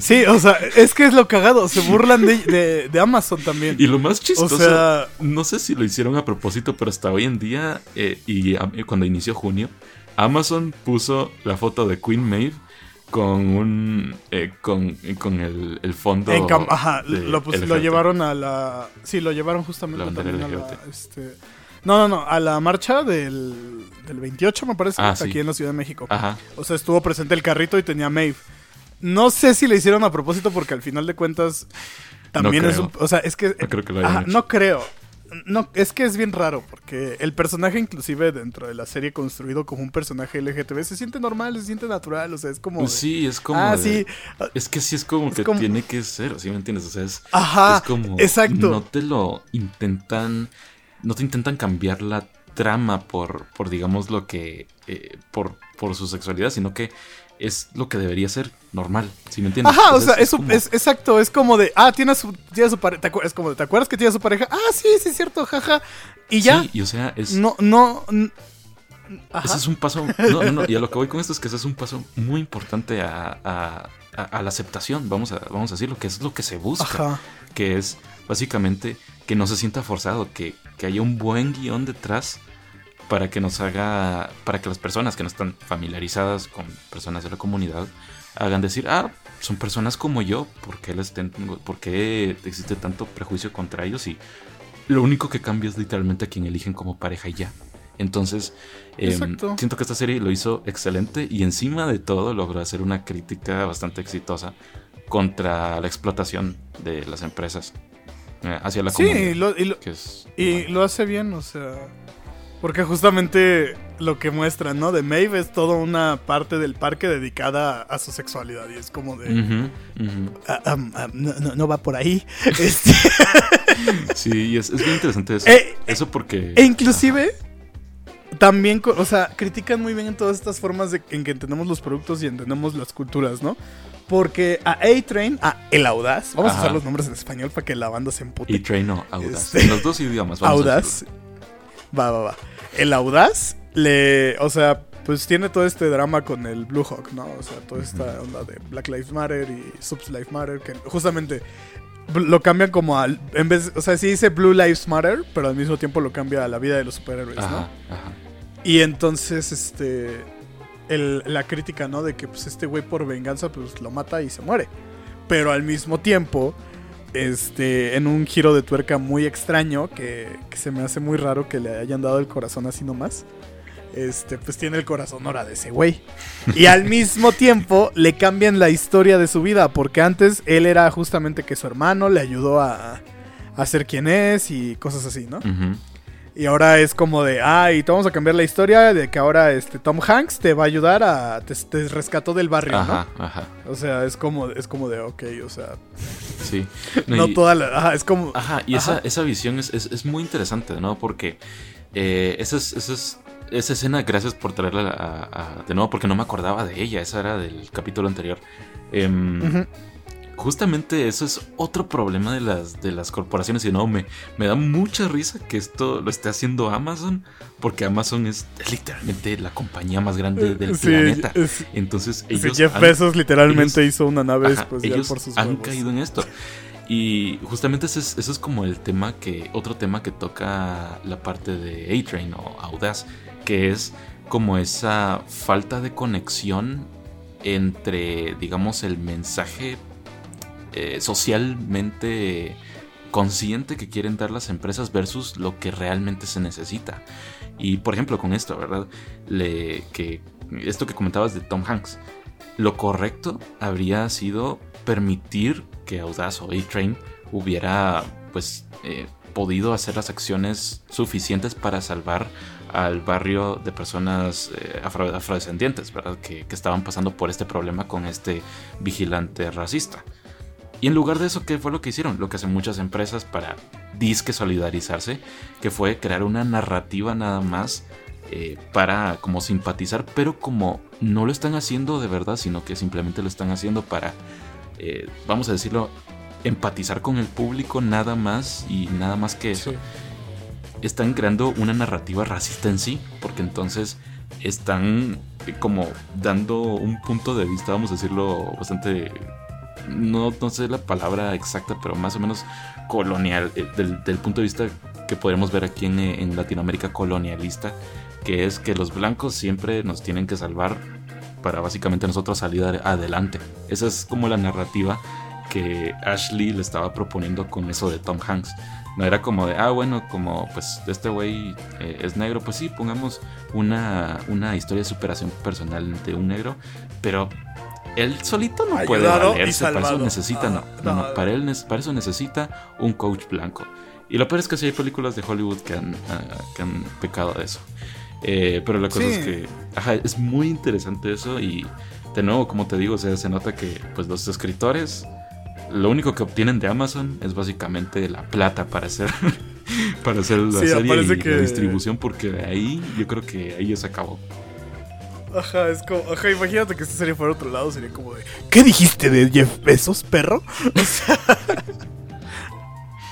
Sí, o sea, es que es lo cagado. Se burlan de, de- de Amazon también. Y lo más chistoso, O sea- no sé si lo hicieron a propósito, pero hasta hoy en día, eh, y a- cuando inició junio, Amazon puso la foto de Queen Maeve con un eh, con, con el, el fondo. En ajá, de lo, lo llevaron a la. Sí, lo llevaron justamente La también a la. Este, no, no, no, a la marcha del, del 28, me parece, Ah, aquí sí. en la Ciudad de México. Ajá. O sea, estuvo presente el carrito y tenía Maeve. No sé si le hicieron a propósito porque al final de cuentas también No es un... O sea, es que... No creo que lo hayan Ajá, hecho. no creo. No, es que es bien raro porque el personaje inclusive dentro de la serie construido como un personaje LGTB se siente normal, se siente natural, o sea, es como... de- Sí, es como. ah, de- sí. Es que sí es como Es que como- tiene que ser, ¿sí me entiendes? O sea, es, Ajá, es como. exacto. No te lo intentan. No te intentan cambiar la trama por, por digamos, lo que. eh, por, por su sexualidad, sino que es lo que debería ser normal, ¿sí me entiendes? Ajá, o sea, es, como- es- exacto, es como de, ah, tiene a su, tiene su pareja, es como de, ¿te acuerdas que tiene su pareja? Ah, sí, sí, es cierto, jaja. Y ya, Sí, y o sea, es. no, no, ajá. Ese es un paso. No, no, no. Y a lo que voy con esto es que ese es un paso muy importante a, a- a- a la aceptación, vamos a, vamos a decirlo, que es lo que se busca. Ajá. Que es básicamente que no se sienta forzado, que, que haya un buen guion detrás para que nos haga. para que las personas que no están familiarizadas con personas de la comunidad hagan decir, ah, son personas como yo, ¿por qué, les tengo, por qué existe tanto prejuicio contra ellos? Y lo único que cambia es literalmente a quien eligen como pareja y ya. Entonces, eh, Exacto. siento que esta serie lo hizo excelente y encima de todo logró hacer una crítica bastante exitosa contra la explotación de las empresas eh, hacia la Sí, comunidad. y lo, y lo- que es, y lo hace bien, o sea, porque justamente lo que muestra, ¿no? De Maeve es toda una parte del parque dedicada a su sexualidad y es como de, ah, ah, ah, no, no- no va por ahí. Este, Sí, es, es bien interesante eso. Eh, eso porque... E inclusive también, o sea, critican muy bien en todas estas formas de, en que entendemos los productos y entendemos las culturas, ¿no? Porque a A-Train, a El Audaz, vamos Ajá. a usar los nombres en español para que la banda se empute. Y Train o Audaz. Este- En los dos idiomas. vamos a Audaz. Va, va, va. El Audaz le, o sea, pues tiene todo este drama con el Blue Hawk, ¿no? O sea, toda esta onda de Black Lives Matter y Subs Lives Matter, que justamente lo cambian como al, en vez, o sea, sí dice Blue Lives Matter, pero al mismo tiempo lo cambia a la vida de los superhéroes, ¿no? Ajá, ajá. Y entonces, este. el- la crítica, ¿no? De que pues este güey por venganza, pues lo mata y se muere. Pero al mismo tiempo, este. En un giro de tuerca muy extraño, que, que se me hace muy raro que le hayan dado el corazón así nomás. Este, pues tiene el corazón ahora de ese güey. Y al mismo tiempo le cambian la historia de su vida. Porque antes él era justamente que su hermano le ayudó a, a ser quien es y cosas así, ¿no? Ujú. Y ahora es como de, ah, y te vamos a cambiar la historia de que ahora este Tom Hanks te va a ayudar a te, te rescató del barrio, Ajá, ajá. ¿no? O sea, es como es como de, ok, o sea, Sí. no, y- toda la, ajá, es como Ajá, y Ajá. Esa, esa visión es, es- es muy interesante, ¿no? Porque eh, esa, es- esa, es- esa escena, gracias por traerla a- a- de nuevo, porque no me acordaba de ella, esa era del capítulo anterior. Ujú. Justamente eso es otro problema de las, de las corporaciones. Y no, me, me da mucha risa que esto lo esté haciendo Amazon, porque Amazon es, literalmente la compañía más grande del planeta. Entonces ellos... Jeff Bezos literalmente hizo una nave ellos por sus han caído en esto. Y justamente ese es, eso es como el tema que, otro tema que toca la parte de A-Train o Audaz, que es como esa falta de conexión entre, digamos, el mensaje eh, socialmente consciente que quieren dar las empresas versus lo que realmente se necesita. Y por ejemplo, con esto, ¿verdad? Que esto que comentabas de Tom Hanks, lo correcto habría sido permitir que Audaz o A-Train hubiera pues eh, podido hacer las acciones suficientes para salvar al barrio de personas eh, afrodescendientes, ¿verdad? Que, estaban pasando por este problema con este vigilante racista. Y en lugar de eso, ¿qué fue lo que hicieron? Lo que hacen muchas empresas para disque solidarizarse, que fue crear una narrativa nada más eh, para como simpatizar, pero como no lo están haciendo de verdad, sino que simplemente lo están haciendo para, eh, vamos a decirlo, empatizar con el público nada más y nada más que eso. Están creando una narrativa racista en sí, porque entonces están como dando un punto de vista, vamos a decirlo, bastante no, no sé la palabra exacta, pero más o menos colonial, eh, del, punto de vista que podemos ver aquí en, en, Latinoamérica colonialista, que es que los blancos siempre nos tienen que salvar para básicamente nosotros salir adelante. Esa es como la narrativa que Ashley le estaba proponiendo con eso de Tom Hanks. No era como de, ah, bueno, como pues este güey eh, es negro, pues sí, pongamos una, una historia de superación personal de un negro, pero él solito no puede valerse, para eso necesita, no, no, para él para eso necesita un coach blanco. Y lo peor es que sí hay películas de Hollywood que han, ah, que han pecado de eso. Eh, pero la cosa es que ajá, es muy interesante eso y de nuevo, como te digo, se nota que pues los escritores lo único que obtienen de Amazon es básicamente la plata para hacer para hacer la serie y la distribución porque de ahí yo creo que ahí ya se acabó. Ajá, es como, ajá, imagínate que esta serie fuera otro lado, sería como de, ¿qué dijiste de Jeff Bezos, perro? O sea,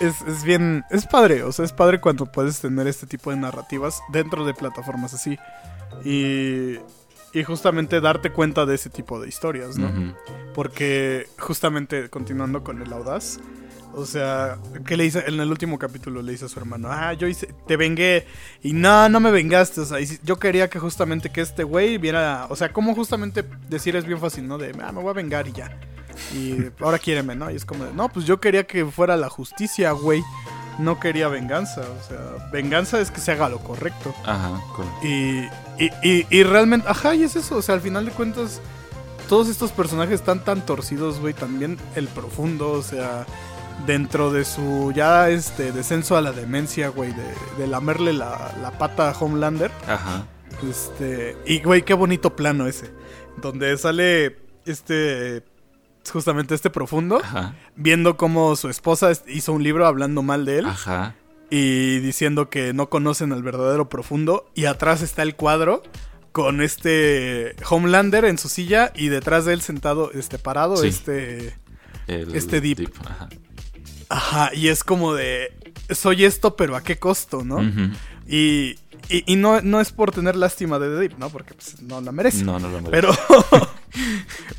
es, es, bien, es padre, o sea, es padre cuando puedes tener este tipo de narrativas dentro de plataformas así. Y, y justamente darte cuenta de ese tipo de historias, ¿no? Porque justamente continuando con el audaz, o sea, ¿qué le dice? En el último capítulo le dice a su hermano, ah, yo hice, te vengué y no, no me vengaste, o sea, yo quería que justamente que este güey viera, o sea, como justamente decir es bien fácil, ¿no? De, ah, me voy a vengar y ya. Y ahora quiéreme, ¿no? Y es como, de, no, pues yo quería que fuera la justicia, güey. No quería venganza, o sea, venganza es que se haga lo correcto. Ajá, correcto. Y, y, y, y realmente, ajá, y es eso, o sea, al final de cuentas, todos estos personajes están tan torcidos, güey, también el profundo, o sea dentro de su ya este descenso a la demencia, güey, de, de lamerle la, la, pata a Homelander. Ajá. Este, y güey, qué bonito plano ese, donde sale este justamente este profundo Ajá. viendo cómo su esposa hizo un libro hablando mal de él. Ajá. Y diciendo que no conocen al verdadero profundo y atrás está el cuadro con este Homelander en su silla y detrás de él sentado este parado sí. este el este Deep. deep. Ajá. Y es como de, soy esto, pero ¿a qué costo, no? Uh -huh. Y, y, y, no, no es por tener lástima de The Deep, ¿no? Porque pues, no la merece. No, no la merece. Pero,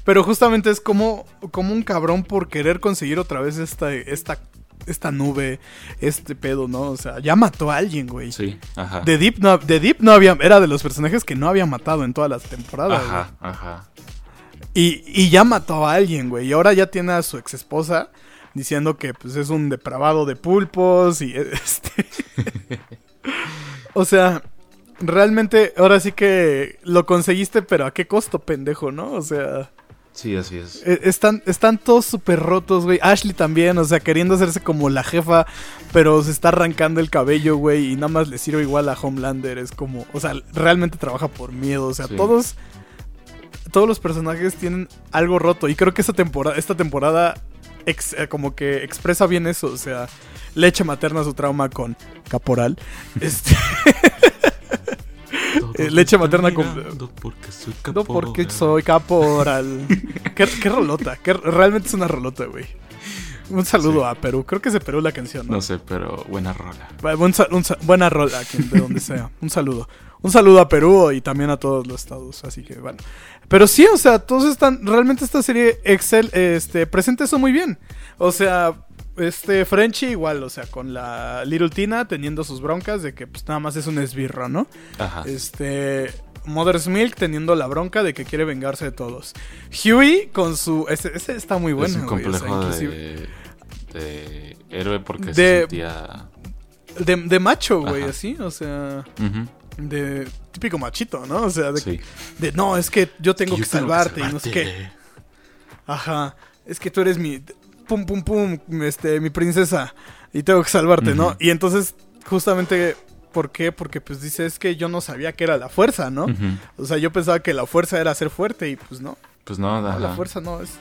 pero justamente es como, como un cabrón por querer conseguir otra vez esta, esta, esta nube, este pedo, ¿no? O sea, ya mató a alguien, güey. Sí, ajá. The Deep, no, The Deep no había, era de los personajes que no había matado en todas las temporadas. Ajá, güey. ajá. Y, y ya mató a alguien, güey. Y ahora ya tiene a su ex esposa diciendo que pues es un depravado de pulpos y este o sea, realmente ahora sí que lo conseguiste, pero a qué costo, pendejo, ¿no? O sea, Sí, así es. Eh, están, están todos súper rotos, güey. Ashley también, o sea, queriendo hacerse como la jefa, pero se está arrancando el cabello, güey, y nada más le sirve igual a Homelander. Es como, o sea, realmente trabaja por miedo. O sea, sí. todos, todos los personajes tienen algo roto. Y creo que esta temporada, esta temporada ex, eh, como que expresa bien eso, o sea, leche materna su trauma con Caporal. este Eh, leche materna con- porque soy No porque caporal. soy caporal. qué, qué rolota, qué- realmente es una rolota, güey. Un saludo Sí. a Perú. Creo que es de Perú la canción, ¿no? No sé, pero buena rola. Un sa- buena rola, de donde sea. Un saludo. Un saludo a Perú y también a todos los estados. Así que bueno. Pero sí, o sea, todos están. Realmente esta serie Excel este, presenta eso muy bien. O sea, este Frenchy igual, o sea, con la Little Tina teniendo sus broncas de que pues nada más es un esbirro, ¿no? Ajá. Este. Mother's Milk teniendo la bronca de que quiere vengarse de todos. Huey con su. Ese, ese está muy bueno. es un güey, o sea, complejo de, de héroe porque De- se sentía... de, de macho, güey, Ajá. así. O sea. Ujú, De típico machito, ¿no? O sea, de, sí. de, no, es que yo tengo que, yo tengo salvarte y no sé qué. Ajá. Es que tú eres mi. Pum, pum, pum. Este, mi princesa. Y tengo que salvarte, ¿no? Y entonces, justamente. ¿Por qué? Porque pues dice, es que yo no sabía que era la fuerza, ¿no? O sea, yo pensaba que la fuerza era ser fuerte y pues no. Pues no, No, la fuerza no es.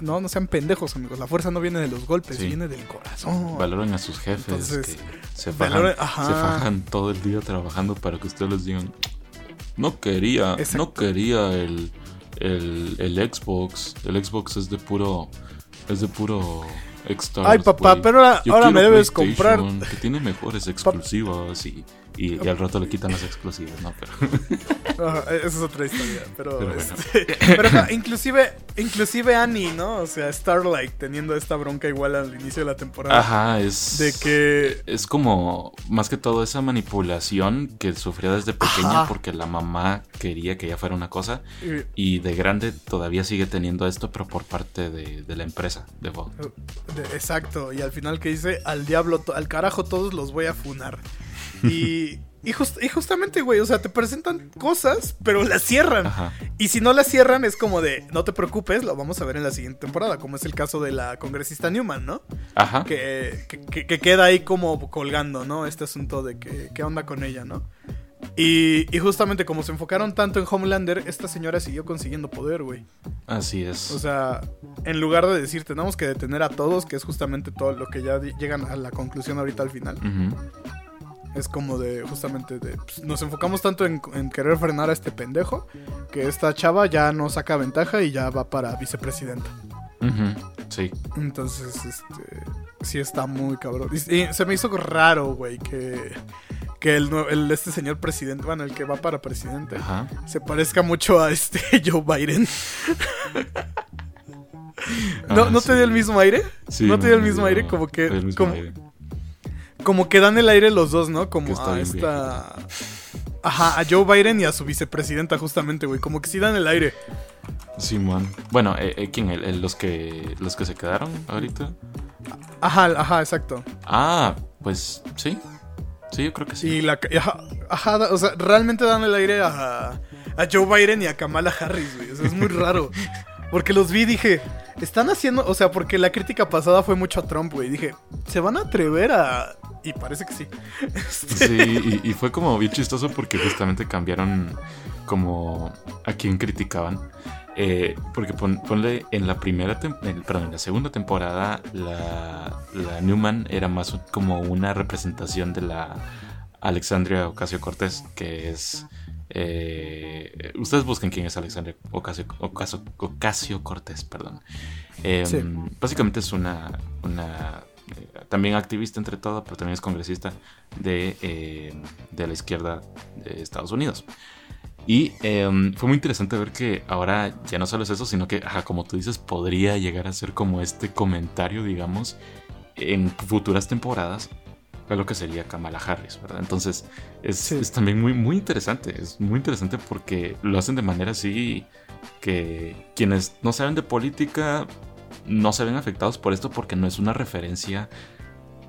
No, no sean pendejos, amigos. La fuerza no viene de los golpes, Sí. viene del corazón. Valoren a sus jefes Entonces, que se fajan, valoren- se fajan todo el día trabajando para que ustedes les digan no quería, Exacto. no quería el, el, el Xbox, el Xbox es de puro es de puro Xstars, Ay, papá, pero ahora, me debes comprar. Que tiene mejores exclusivas y, y, y al rato le quitan las exclusivas, ¿no? Pero Ajá, esa es otra historia, pero, Pero bueno. este, pero ajá, inclusive inclusive Annie, ¿no? O sea, Starlight teniendo esta bronca igual al inicio de la temporada ajá, es de que es como más que todo esa manipulación que sufría desde pequeña Ajá. porque la mamá quería que ella fuera una cosa eh, y de grande todavía sigue teniendo esto pero por parte de, de la empresa de Vault. de- exacto, y al final que dice, al diablo, al carajo todos los voy a funar. Y y, just- y justamente, güey, o sea, te presentan cosas, pero las cierran. Ajá. Y si no las cierran, es como de, no te preocupes, lo vamos a ver en la siguiente temporada, como es el caso de la congresista Newman, ¿no? Ajá. que, que- que- que queda ahí como colgando, ¿no? Este asunto de que qué onda con ella, ¿no? Y, y justamente como se enfocaron tanto en Homelander, esta señora siguió consiguiendo poder, güey. Así es. O sea, en lugar de decir tenemos que detener a todos, que es justamente todo lo que ya llegan a la conclusión ahorita al final, Ujú. Es como de justamente de pues, nos enfocamos tanto en, en querer frenar a este pendejo que esta chava ya no saca ventaja y ya va para vicepresidenta. Sí. Entonces, este. Sí está muy cabrón. Y, y se me hizo raro, güey, que. Que el, el- este señor presidente, bueno, el que va para presidente, Ajá. se parezca mucho a este Joe Biden. ¿No, Ah, ¿no te sí. dio el mismo aire? Sí, ¿No te dio el mismo aire? Como que. el mismo como, aire. Como que dan el aire los dos, ¿no? Como a esta. Ajá, a Joe Biden y a su vicepresidenta, justamente, güey. Como que sí dan el aire. Simón. Bueno, eh, eh, ¿quién? El- el- los que los que se quedaron ahorita. Ajá, ajá, exacto. Ah, pues sí. Sí, yo creo que sí. Y la. Ajá, ajá, o sea, realmente dan el aire a, a Joe Biden y a Kamala Harris, güey. O sea, es muy raro. Porque los vi y dije, están haciendo. O sea, porque la crítica pasada fue mucho a Trump, güey. Dije, ¿se van a atrever a.? Y parece que sí. Este, Sí, y, fue como bien chistoso porque justamente cambiaron como a quién criticaban. Eh, porque pon- ponle en la primera en- perdón, en la segunda temporada la, la Newman era más como una representación de la Alexandria Ocasio Cortés, que es eh, ustedes busquen quién es Alexandria Ocasio, Ocasio, Ocasio Cortés, perdón. Eh, Sí. Básicamente es una, una eh, también activista entre todo, pero también es congresista de, eh, de la izquierda de Estados Unidos. Y eh, fue muy interesante ver que ahora ya no solo es eso, sino que, ajá, como tú dices, podría llegar a ser como este comentario, digamos, en futuras temporadas a lo que sería Kamala Harris, ¿verdad? Entonces es, Sí. es también muy, muy interesante, es muy interesante porque lo hacen de manera así que quienes no saben de política no se ven afectados por esto porque no es una referencia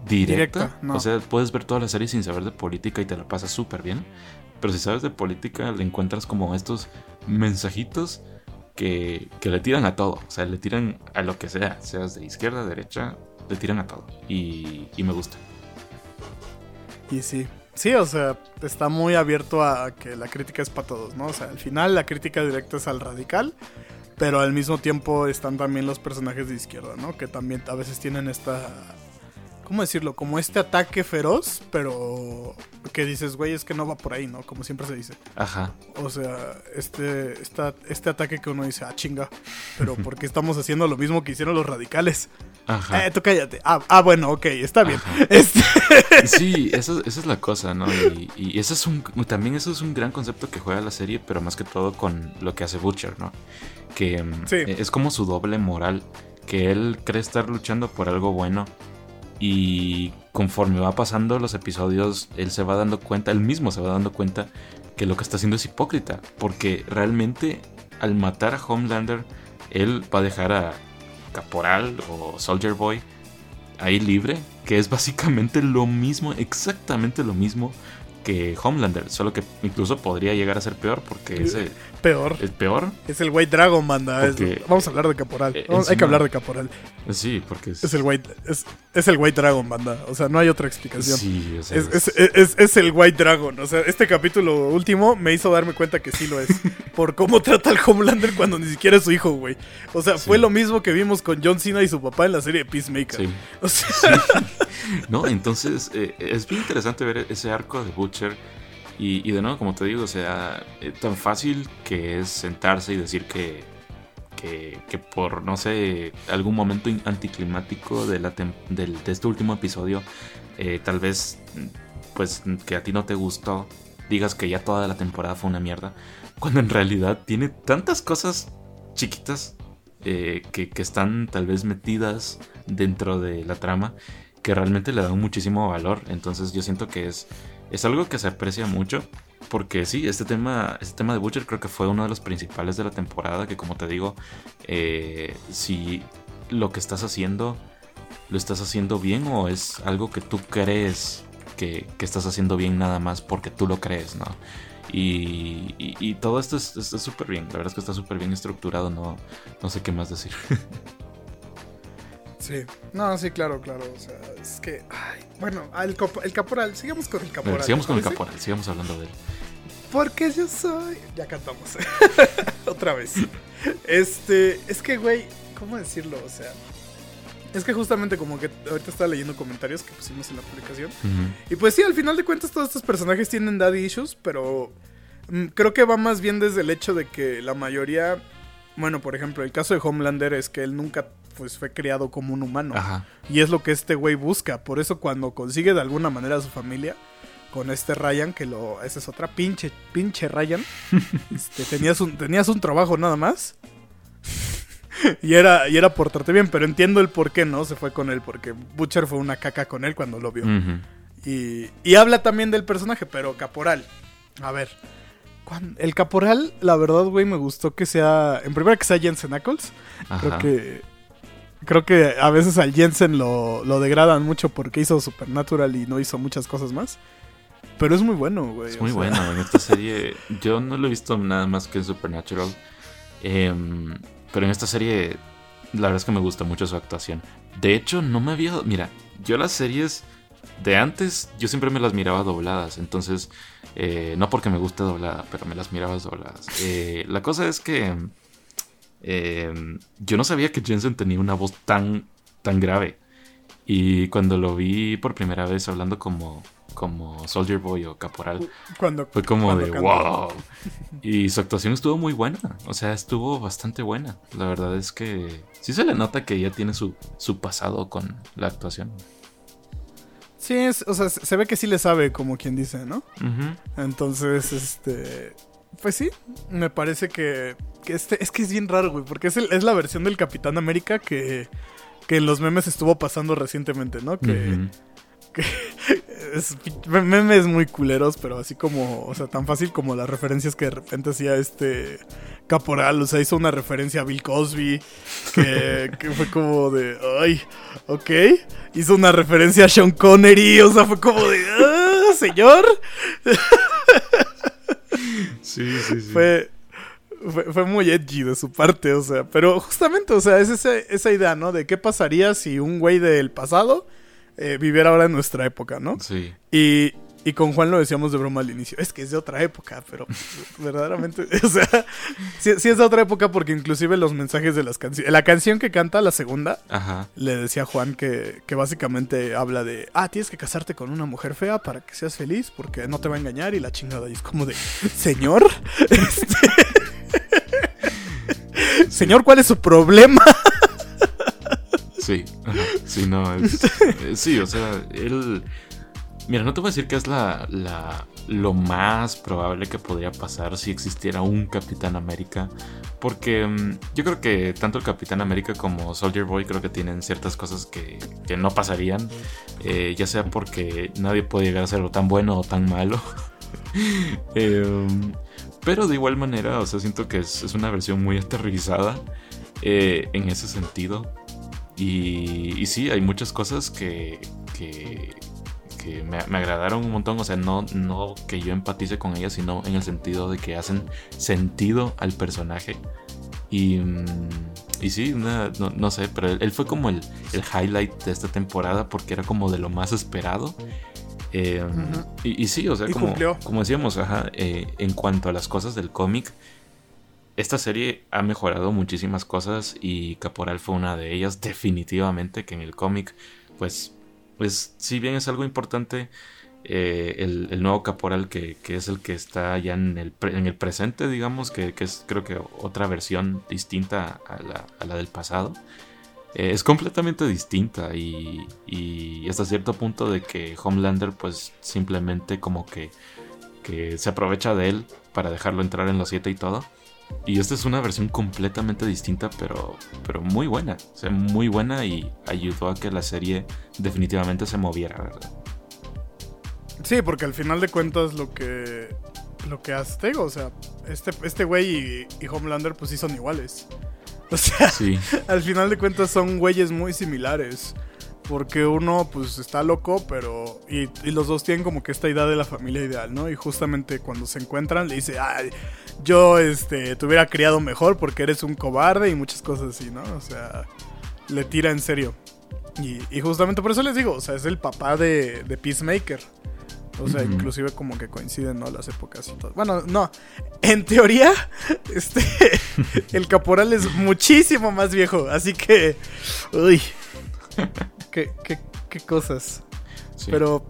directa. Directa, no. O sea, puedes ver toda la serie sin saber de política y te la pasas súper bien. Pero si sabes de política, le encuentras como estos mensajitos que, que le tiran a todo. O sea, le tiran a lo que sea. Seas de izquierda, derecha, le tiran a todo. Y, y me gusta. Y sí. Sí, o sea, está muy abierto a que la crítica es para todos, ¿no? O sea, al final la crítica directa es al radical, pero al mismo tiempo están también los personajes de izquierda, ¿no? Que también a veces tienen esta ¿cómo decirlo? Como este ataque feroz, pero que dices, güey, es que no va por ahí, ¿no? Como siempre se dice. Ajá. O sea, este, esta, este ataque que uno dice, ah, chinga, pero porque estamos haciendo lo mismo que hicieron los radicales. Ajá. Eh, tú cállate. Ah, ah, bueno, ok, está bien. Este, Sí, eso, esa es la cosa, ¿no? Y, y eso es un, también eso es un gran concepto que juega la serie, pero más que todo con lo que hace Butcher, ¿no? Que mm, Sí. es como su doble moral, que él cree estar luchando por algo bueno y conforme va pasando los episodios, él se va dando cuenta, él mismo se va dando cuenta que lo que está haciendo es hipócrita, porque realmente al matar a Homelander, él va a dejar a Caporal o Soldier Boy ahí libre, que es básicamente lo mismo, exactamente lo mismo que Homelander, solo que incluso podría llegar a ser peor porque ese peor. es peor. Es el White Dragon, manda. es- vamos a hablar de Caporal. Eh, Vamos- hay que hablar de Caporal. Sí, porque es, Es el White, es, es el White Dragon, banda. O sea, no hay otra explicación. Sí, o sea, Es, es- es- el White Dragon. O sea, este capítulo último me hizo darme cuenta que sí lo es. por cómo trata al Homelander cuando ni siquiera es su hijo, güey. O sea, fue lo mismo que vimos con John Cena y su papá en la serie de Peacemaker. sí. O sea, No, entonces eh, es bien interesante ver ese arco de Butcher. Y, de nuevo, como te digo, o sea, eh, tan fácil que es sentarse y decir que, que, por, no sé, algún momento anticlimático de, la del- de este último episodio, eh, tal vez, pues, que a ti no te gustó, digas que ya toda la temporada fue una mierda, cuando en realidad tiene tantas cosas chiquitas eh, que, que están tal vez metidas dentro de la trama que realmente le dan muchísimo valor. Entonces yo siento que es, es algo que se aprecia mucho. Porque sí, este tema, este tema de Butcher creo que fue uno de los principales de la temporada. Que como te digo, eh, si lo que estás haciendo lo estás haciendo bien o es algo que tú crees que, que estás haciendo bien nada más porque tú lo crees, ¿no? Y, y- todo esto es está súper bien, la verdad es que está súper bien estructurado, no, no sé qué más decir. sí. No, sí, claro, claro. O sea, es que. ay, bueno, el, el Caporal. Sigamos con el ver, Caporal. sigamos ¿te con el caporal, sigamos hablando de él. Porque yo soy. Ya cantamos. Otra vez. Este. Es que, güey. ¿Cómo decirlo? O sea. Es que justamente como que ahorita estaba leyendo comentarios que pusimos en la publicación. Y pues sí, al final de cuentas todos estos personajes tienen daddy issues, pero mm, creo que va más bien desde el hecho de que la mayoría, bueno, por ejemplo, el caso de Homelander es que él nunca pues fue criado como un humano. Ajá. Y es lo que este güey busca. Por eso cuando consigue de alguna manera a su familia, con este Ryan, que lo... Esa es otra pinche, pinche Ryan. este, tenías, un, tenías un trabajo nada más. y, era, y era portarte bien, pero entiendo el por qué no se fue con él, porque Butcher fue una caca con él cuando lo vio. Y, y habla también del personaje, pero Caporal. A ver. El Caporal, la verdad, güey, me gustó que sea... En primera que sea Jensen Ackles. Creo Ajá. que. Creo que a veces al Jensen lo, lo degradan mucho porque hizo Supernatural y no hizo muchas cosas más. Pero es muy bueno, güey. Es muy sea, bueno en esta serie. Yo no lo he visto nada más que en Supernatural. Em, pero en esta serie, la verdad es que me gusta mucho su actuación. De hecho, no me había. Mira, yo las series de antes, yo siempre me las miraba dobladas. Entonces, eh, no porque me guste doblada, pero me las miraba dobladas. Eh, la cosa es que. Em, yo no sabía que Jensen tenía una voz tan, tan grave. Y cuando lo vi por primera vez hablando como, como Soldier Boy o Caporal, Cuando, fue como cuando de canta. wow. Y su actuación estuvo muy buena. O sea, estuvo bastante buena. La verdad es que sí se le nota que ella tiene su, su pasado con la actuación. Sí, es, o sea, se ve que sí le sabe, como quien dice, ¿no? Entonces, este. Pues sí, me parece que. que este, es que es bien raro, güey, porque es, el- es la versión del Capitán América que, que en los memes estuvo pasando recientemente, ¿no? Que, Ujú. es, memes muy culeros, pero así como, o sea, tan fácil como las referencias que de repente hacía este Caporal, o sea, hizo una referencia a Bill Cosby, que, que fue como de, ay, ok, hizo una referencia a Sean Connery, o sea, fue como de, ah, señor, Sí, sí, sí. fue... Fue, fue muy edgy de su parte, o sea, pero justamente, o sea, es ese- esa idea, ¿no? De qué pasaría si un güey del pasado eh, viviera ahora en nuestra época, ¿no? Sí. Y, Y con Juan lo decíamos de broma al inicio. Es que es de otra época, pero verdaderamente, o sea, sí, sí es de otra época porque inclusive los mensajes de las canciones... La canción que canta, la segunda, Ajá. le decía a Juan que, que básicamente habla de, ah, tienes que casarte con una mujer fea para que seas feliz porque no te va a engañar y la chingada. Y es como de, señor, Este- señor, ¿cuál es su problema? Sí, sí, no, es, eh, sí, o sea, él, mira, no te voy a decir que es la, la, lo más probable que podría pasar si existiera un Capitán América, porque mm, yo creo que tanto el Capitán América como Soldier Boy creo que tienen ciertas cosas que, que no pasarían, eh, ya sea porque nadie puede llegar a ser tan bueno o tan malo. Em, pero de igual manera, o sea, siento que es, es una versión muy aterrizada eh, en ese sentido. Y, y sí, hay muchas cosas que, que, que me, me agradaron un montón. O sea, no, no que yo empatice con ellas, sino en el sentido de que hacen sentido al personaje. Y, mm, y sí, no, no sé, pero él, él fue como el, el highlight de esta temporada porque era como de lo más esperado. Eh, Ujú. y, y sí, o sea, Y como, como decíamos, ajá, eh, en cuanto a las cosas del cómic, esta serie ha mejorado muchísimas cosas y Caporal fue una de ellas, definitivamente, que en el cómic, pues, pues, si bien es algo importante, eh, el, nuevo Caporal que, es el que está ya en el, pre- en el presente, digamos, que, es creo que otra versión distinta a la, del pasado, eh, es completamente distinta y, hasta cierto punto de que Homelander pues simplemente como que, que se aprovecha de él para dejarlo entrar en los 7 y todo. Y esta es una versión completamente distinta, pero, pero muy buena. O sea, muy buena y ayudó a que la serie definitivamente se moviera, ¿verdad? Sí, porque al final de cuentas lo que lo que hace, o sea, este este güey y, y Homelander pues sí son iguales. O sea, Sí, al final de cuentas son güeyes muy similares. Porque uno pues está loco, pero... Y, y los dos tienen como que esta idea de la familia ideal, ¿no? Y justamente cuando se encuentran le dice, ay, yo este, te hubiera criado mejor porque eres un cobarde y muchas cosas así, ¿no? O sea, le tira en serio. Y, y justamente por eso les digo, o sea, es el papá de, de Peacemaker. O sea, inclusive como que coinciden, ¿no? Las épocas y todo. Bueno, no. En teoría, este... el caporal es muchísimo más viejo. Así que... Uy. Qué, qué, qué cosas. sí. Pero...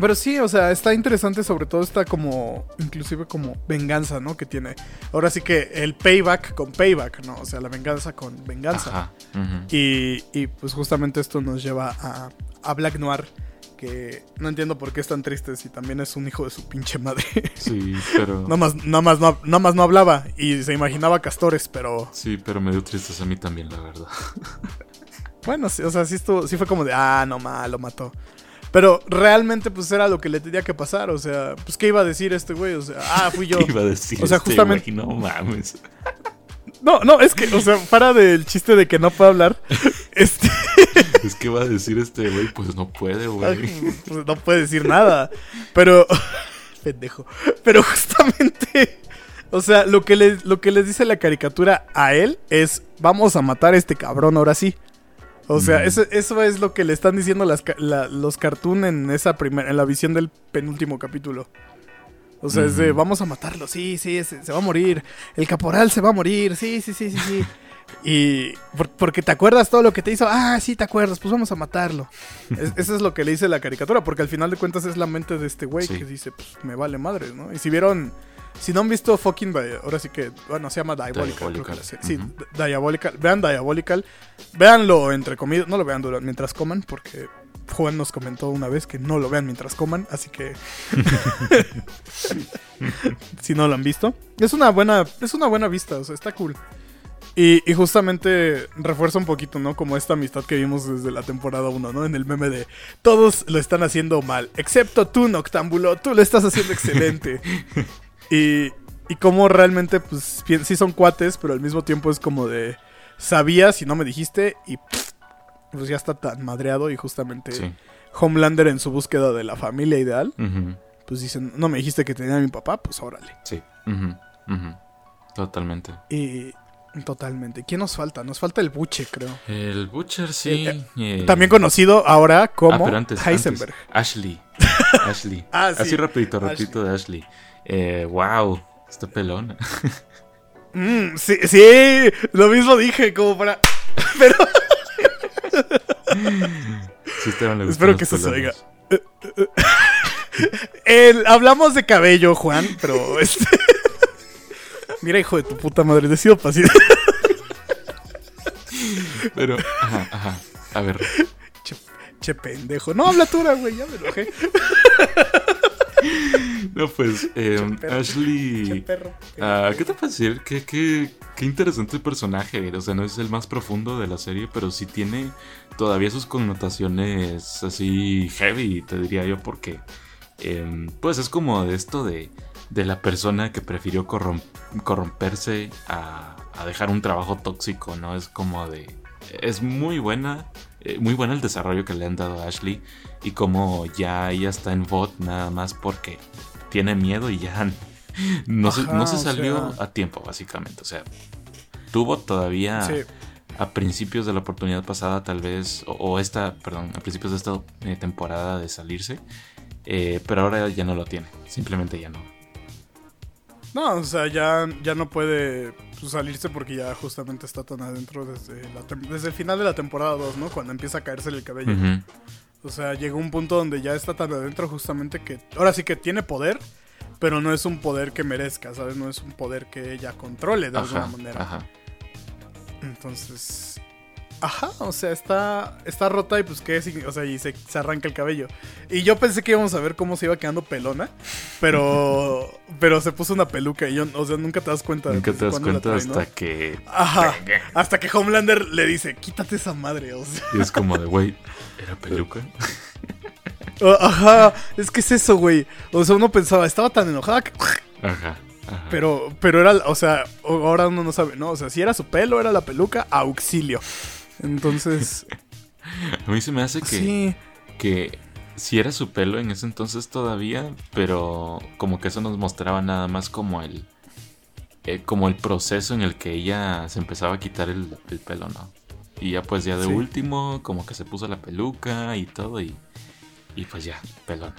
Pero sí, o sea, está interesante sobre todo esta como... Inclusive como venganza, ¿no? Que tiene. Ahora sí que el payback con payback, ¿no? O sea, la venganza con venganza. Ajá. Y, y, pues justamente esto nos lleva a, a Black Noir, que no entiendo por qué es tan triste si también es un hijo de su pinche madre. Sí, pero... nada, más, nada, más no, nada más no hablaba y se imaginaba castores, pero Sí, pero me dio tristeza a mí también, la verdad. bueno, sí, o sea, sí, estuvo, sí fue como de, ah, no mal, lo mató. Pero realmente pues era lo que le tenía que pasar, o sea, pues qué iba a decir este güey, o sea, ah, fui yo. ¿Qué iba a decir O sea, este justamente- güey? No mames. No, no, es que, o sea, para del chiste de que no puedo hablar. Este, Es que va a decir este güey, pues no puede, güey. pues, no puede decir nada. Pero. Pendejo. Pero justamente. O sea, lo que, les, lo que les dice la caricatura a él es: Vamos a matar a este cabrón ahora sí. O sea, Mm. eso, eso es lo que le están diciendo las, la- los cartoon en esa primera, en la visión del penúltimo capítulo. O sea, es de vamos a matarlo, sí, sí, se, se va a morir. El caporal se va a morir, sí, sí, sí, sí, sí. Y por- porque te acuerdas todo lo que te hizo. Ah, sí, te acuerdas, pues vamos a matarlo. Es- eso es lo que le dice la caricatura, porque al final de cuentas es la mente de este güey Sí. que dice, pues me vale madre, ¿no? Y si vieron, si no han visto fucking, ahora sí que, bueno, se llama Diabolical. creo que. Sí, Diabolical. Vean Diabolical. Véanlo entre comidas, no lo vean mientras coman, porque Juan nos comentó una vez que no lo vean mientras coman, así que si no lo han visto. Es una buena, es una buena vista, o sea, está cool. Y, y justamente refuerza un poquito, ¿no? Como esta amistad que vimos desde la temporada 1, ¿no? En el meme de todos lo están haciendo mal, excepto tú, Noctámbulo, tú lo estás haciendo excelente. y, y como realmente, pues, sí son cuates, pero al mismo tiempo es como de, sabías y no me dijiste y pues ya está tan madreado y justamente Sí. Homelander en su búsqueda de la familia ideal, pues dicen, no me dijiste que tenía a mi papá, pues órale. Sí. Totalmente. Y totalmente. ¿Quién nos falta? Nos falta el buche, creo. El Butcher sí. Eh, eh, También conocido ahora ah, como antes, Heisenberg. antes, Ashley. Ashley. Ah, sí. Así rapidito, rapidito de Ashley. Eh, wow, está pelona. Mm, sí, sí, lo mismo dije, como para. Pero Sí, Espero que eso se oiga. el- hablamos de cabello, Juan, pero este. Mira, hijo de tu puta madre, decido paciente. Pero, ajá, ajá. A ver, che, che pendejo. No, habla tú, güey, ya me enojé. no, pues, eh, perro. Ashley. Perro. Ah, ¿Qué te puedo decir? Qué, qué, qué interesante personaje. O sea, no es el más profundo de la serie, pero sí tiene todavía sus connotaciones así heavy, te diría yo, porque em, pues es como de esto de, de la persona que prefirió corrom- corromperse a, a dejar un trabajo tóxico, ¿no? Es como de... Es muy buena, eh, muy buena el desarrollo que le han dado a Ashley y como ya ella está en bot nada más porque tiene miedo y ya no, se, no se salió sea- a tiempo, básicamente. O sea, tuvo todavía Sí. a principios de la oportunidad pasada, tal vez, o, o esta, perdón, a principios de esta eh, temporada de salirse, eh, pero ahora ya no lo tiene. Simplemente ya no. No, o sea, ya, ya no puede pues, salirse porque ya justamente está tan adentro desde, la desde el final de la temporada 2, ¿no? Cuando empieza a caerse el cabello. O sea, llegó un punto donde ya está tan adentro justamente que ahora sí que tiene poder, pero no es un poder que merezca, ¿sabes? No es un poder que ella controle de alguna manera. ajá. Entonces, ajá, o sea, está está rota y pues qué, o sea, y se, se arranca el cabello. Y yo pensé que íbamos a ver cómo se iba quedando pelona, pero pero se puso una peluca y yo, o sea, nunca te das cuenta de Nunca desde te das cuenta trae, ¿no? hasta que... Ajá, hasta que Homelander le dice, "Quítate esa madre", o sea. Y es como de, güey, ¿era peluca? Ajá, es que es eso, güey. O sea, uno pensaba, estaba tan enojada que... Ajá, ajá. Pero, pero era, o sea, ahora uno no sabe, ¿no? O sea, si era su pelo, era la peluca, auxilio. Entonces, A mí se me hace que, sí. que si era su pelo en ese entonces todavía, pero como que eso nos mostraba nada más como el... eh, como el proceso en el que ella se empezaba a quitar el, el pelo, ¿no? Y ya pues ya de Sí. último, como que se puso la peluca y todo y... Y pues ya, pelona.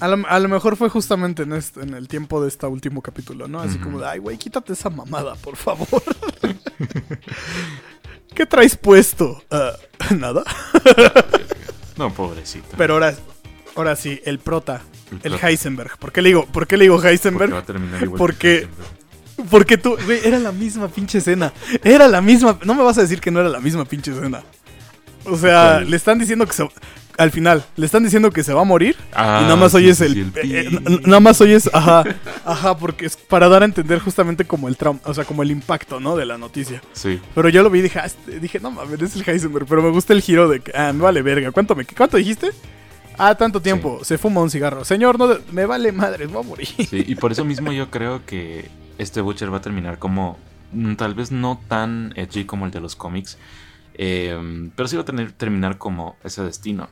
A lo, a lo mejor fue justamente en, este, en el tiempo de este último capítulo, ¿no? Así como de, ay, güey, quítate esa mamada, por favor. ¿Qué traes puesto? Ah, Nada. No, pobrecito. Pero ahora, ahora sí, el prota, El el prota. Heisenberg. ¿Por qué le digo, por qué le digo Porque Heisenberg? va a terminar igual porque- que. Porque tú, güey, era la misma pinche escena. Era la misma. No me vas a decir que no era la misma pinche escena. O sea, le están diciendo que se. Al final, le están diciendo que se va a morir. Ah, y nada más sí, oyes sí, el. sí, eh, eh, nada más oyes. Ajá. Ajá, porque es para dar a entender justamente como el trauma. O sea, como el impacto, ¿no? De la noticia. Sí. Pero yo lo vi y dije, ah, este- dije, no mames, es el Heisenberg. Pero me gusta el giro de que, ah, me vale verga. ¿Cuánto, me, ¿cuánto dijiste? Ah, tanto tiempo. Se fuma un cigarro. Señor, no, me vale madre, voy a morir. Sí, y por eso mismo yo creo que este Butcher va a terminar como mm, tal vez no tan edgy como el de los cómics, eh, pero sí va a tener, terminar como ese destino.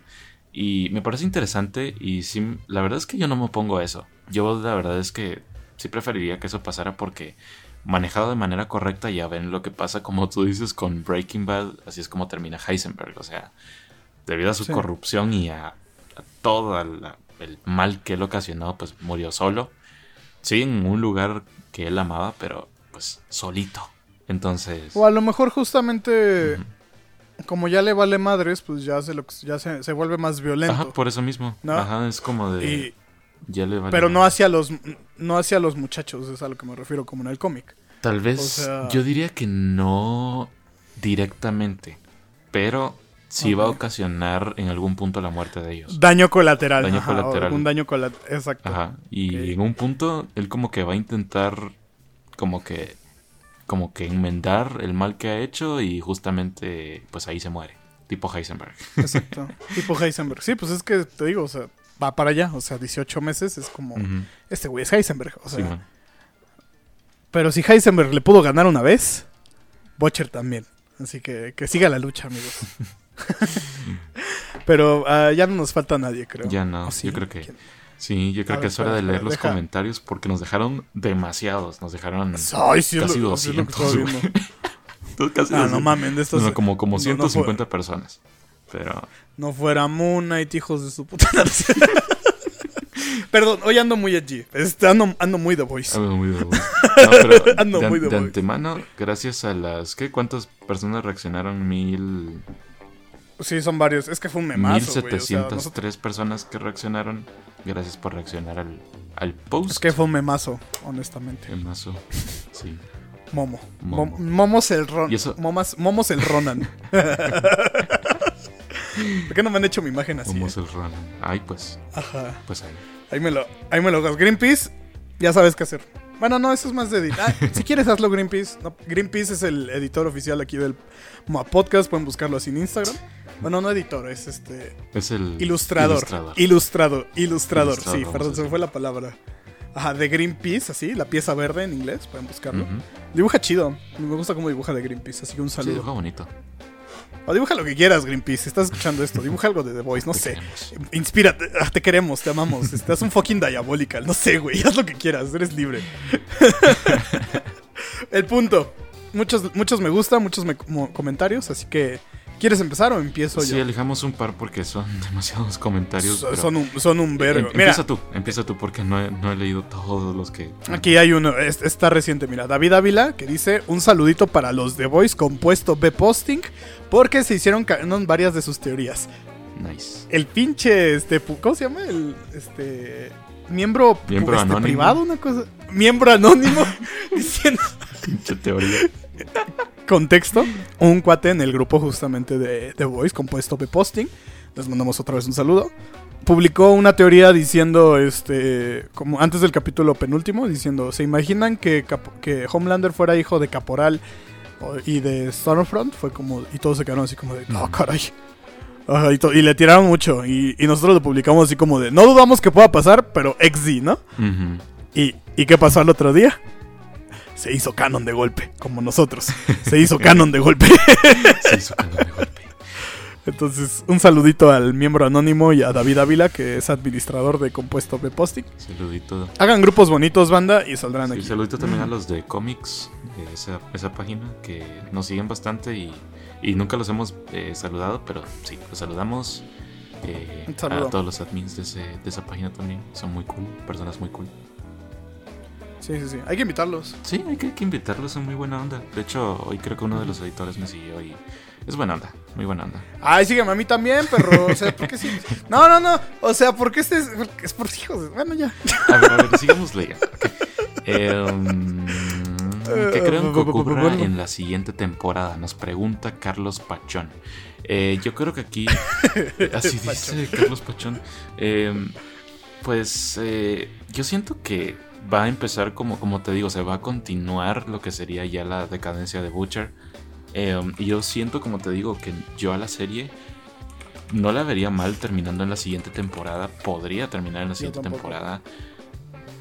Y me parece interesante y sí, la verdad es que yo no me opongo a eso. Yo la verdad es que sí preferiría que eso pasara porque manejado de manera correcta ya ven lo que pasa como tú dices con Breaking Bad, así es como termina Heisenberg, o sea, debido a su Sí. corrupción y a, a todo el mal que él ocasionó, pues murió solo. Sí, en un lugar que él amaba, pero pues solito. Entonces... O a lo mejor justamente. Como ya le vale madres, pues ya se, lo, ya se, se vuelve más violento. Ajá, por eso mismo. ¿No? Ajá, es como de... Y- ya le vale pero no hacia los no hacia los muchachos, es a lo que me refiero, como en el cómic. Tal vez o sea- yo diría que no directamente, pero sí va a ocasionar en algún punto la muerte de ellos. Daño colateral. Daño ajá, colateral. Un daño colateral. Exacto. Ajá, y en un punto él como que va a intentar como que como que enmendar el mal que ha hecho y justamente pues ahí se muere, tipo Heisenberg. Exacto. tipo Heisenberg. Sí, pues es que te digo, o sea, va para allá. O sea, 18 meses es como. Este güey es Heisenberg. O sea, pero si Heisenberg le pudo ganar una vez, Butcher también. Así que que siga la lucha, amigos. pero ah, ya no nos falta nadie, creo. Ya no, yo creo que ¿Quién? Sí, yo creo A que ver, es hora de leer los deja. comentarios porque nos dejaron demasiados, nos dejaron Ay, sí, casi lo- sí es lo que 200. estaba güey. viendo. Entonces, casi Ah, no 200. mames, de estos. No, como, como no, no fue- 150 personas. Pero No fuera Moon Knight, hijos de su puta. Perdón, hoy ando muy edgy. Este, ando, ando muy The Voice. Ando muy de voz. No, pero Ando de, muy de de antemano, gracias a las... ¿Qué? ¿Cuántas personas reaccionaron? Mil... Sí, son varios. Es que fue un memazo, güey. O sea, 1703 nosotros- personas que reaccionaron. Gracias por reaccionar al, al post. Es que fue un memazo, honestamente. El mazo. Sí. Momo. Momo. Mom- Momos el Ron. Y eso- Momas- Momos el Ronan. ¿Por qué no me han hecho mi imagen así? Como eh? el Ronan. Ay, pues. Ajá. Pues ahí. Ahí me lo, ahí me lo. Greenpeace, ya sabes qué hacer. Bueno, no, eso es más de editar. si quieres, hazlo Greenpeace. No, Greenpeace es el editor oficial aquí del Podcast. Pueden buscarlo así en Instagram. Bueno, no editor, es este. Es el. Ilustrador. Ilustrador. Ilustrador. Ilustrador. Ilustrador, sí, perdón, se me fue la palabra. Ajá, de Greenpeace, así, la pieza verde en inglés, pueden buscarlo. Dibuja chido. Me gusta cómo dibuja de Greenpeace, así que un Sí, saludo. dibuja bonito. O dibuja lo que quieras, Greenpeace. Si estás escuchando esto, dibuja algo de The Voice, no sé. Inspírate, ah, te queremos, te amamos. Estás un fucking diabolical. No sé, güey. Haz lo que quieras, eres libre. El punto. Muchos, muchos me gusta, muchos me- comentarios, así que. ¿Quieres empezar o empiezo Sí, yo? elijamos un par porque son demasiados comentarios. So- son, un, son un vergo. Em- empieza tú, empieza tú porque no he, no he leído todos los que. aquí hay uno, es- está reciente, mira, David Ávila, que dice un saludito para los The Voice compuesto B Posting, porque se hicieron canon varias de sus teorías. Nice. El pinche, este, ¿cómo se llama? El, este, miembro, Miembro este, anónimo. privado, una cosa. Miembro anónimo, diciendo, Pinche teoría. contexto, un cuate en el grupo justamente de The Voice, compuesto de posting, les mandamos otra vez un saludo, publicó una teoría diciendo, este, como antes del capítulo penúltimo, diciendo, ¿se imaginan que, Cap- que Homelander fuera hijo de Caporal y de Stormfront? Fue como, y todos se quedaron así como de, no, caray. Ajá, y, y le tiraron mucho, y, y nosotros lo publicamos así como de, no dudamos que pueda pasar, pero XD, ¿no? ¿Y, ¿Y qué pasó al otro día? Se hizo canon de golpe, como nosotros. Se hizo canon de golpe. Se hizo canon de golpe. Entonces, un saludito al miembro anónimo y a David Ávila, que es administrador de Compuesto de Posting. Saludito. Hagan grupos bonitos, banda, y saldrán Sí, aquí. saludito también a los de cómics, esa, esa página, que nos siguen bastante y, y nunca los hemos eh, saludado, pero sí, los saludamos. eh, a todos los admins de, ese- de esa página también, son muy cool, personas muy cool. Sí, sí, sí. Hay que invitarlos. Sí, hay que, hay que invitarlos, son muy buena onda. De hecho, hoy creo que uno de los editores me siguió y es buena onda, muy buena onda. Ay, sígueme a mí también, perro. O sea, ¿por qué sí? No, no, no. O sea, ¿por qué este es, es por hijos? Bueno, ya. A ver, a ver, sigamos leyendo. Em, ¿Qué creen que ocurra en la siguiente temporada? Nos pregunta Carlos Pachón. Eh, yo creo que aquí, así dice Carlos Pachón, pues eh, yo siento que va a empezar como, como te digo, se va a continuar lo que sería ya la decadencia de Butcher. Y yo siento, como te digo, que yo a la serie no la vería mal terminando en la siguiente temporada. Podría terminar en la siguiente temporada.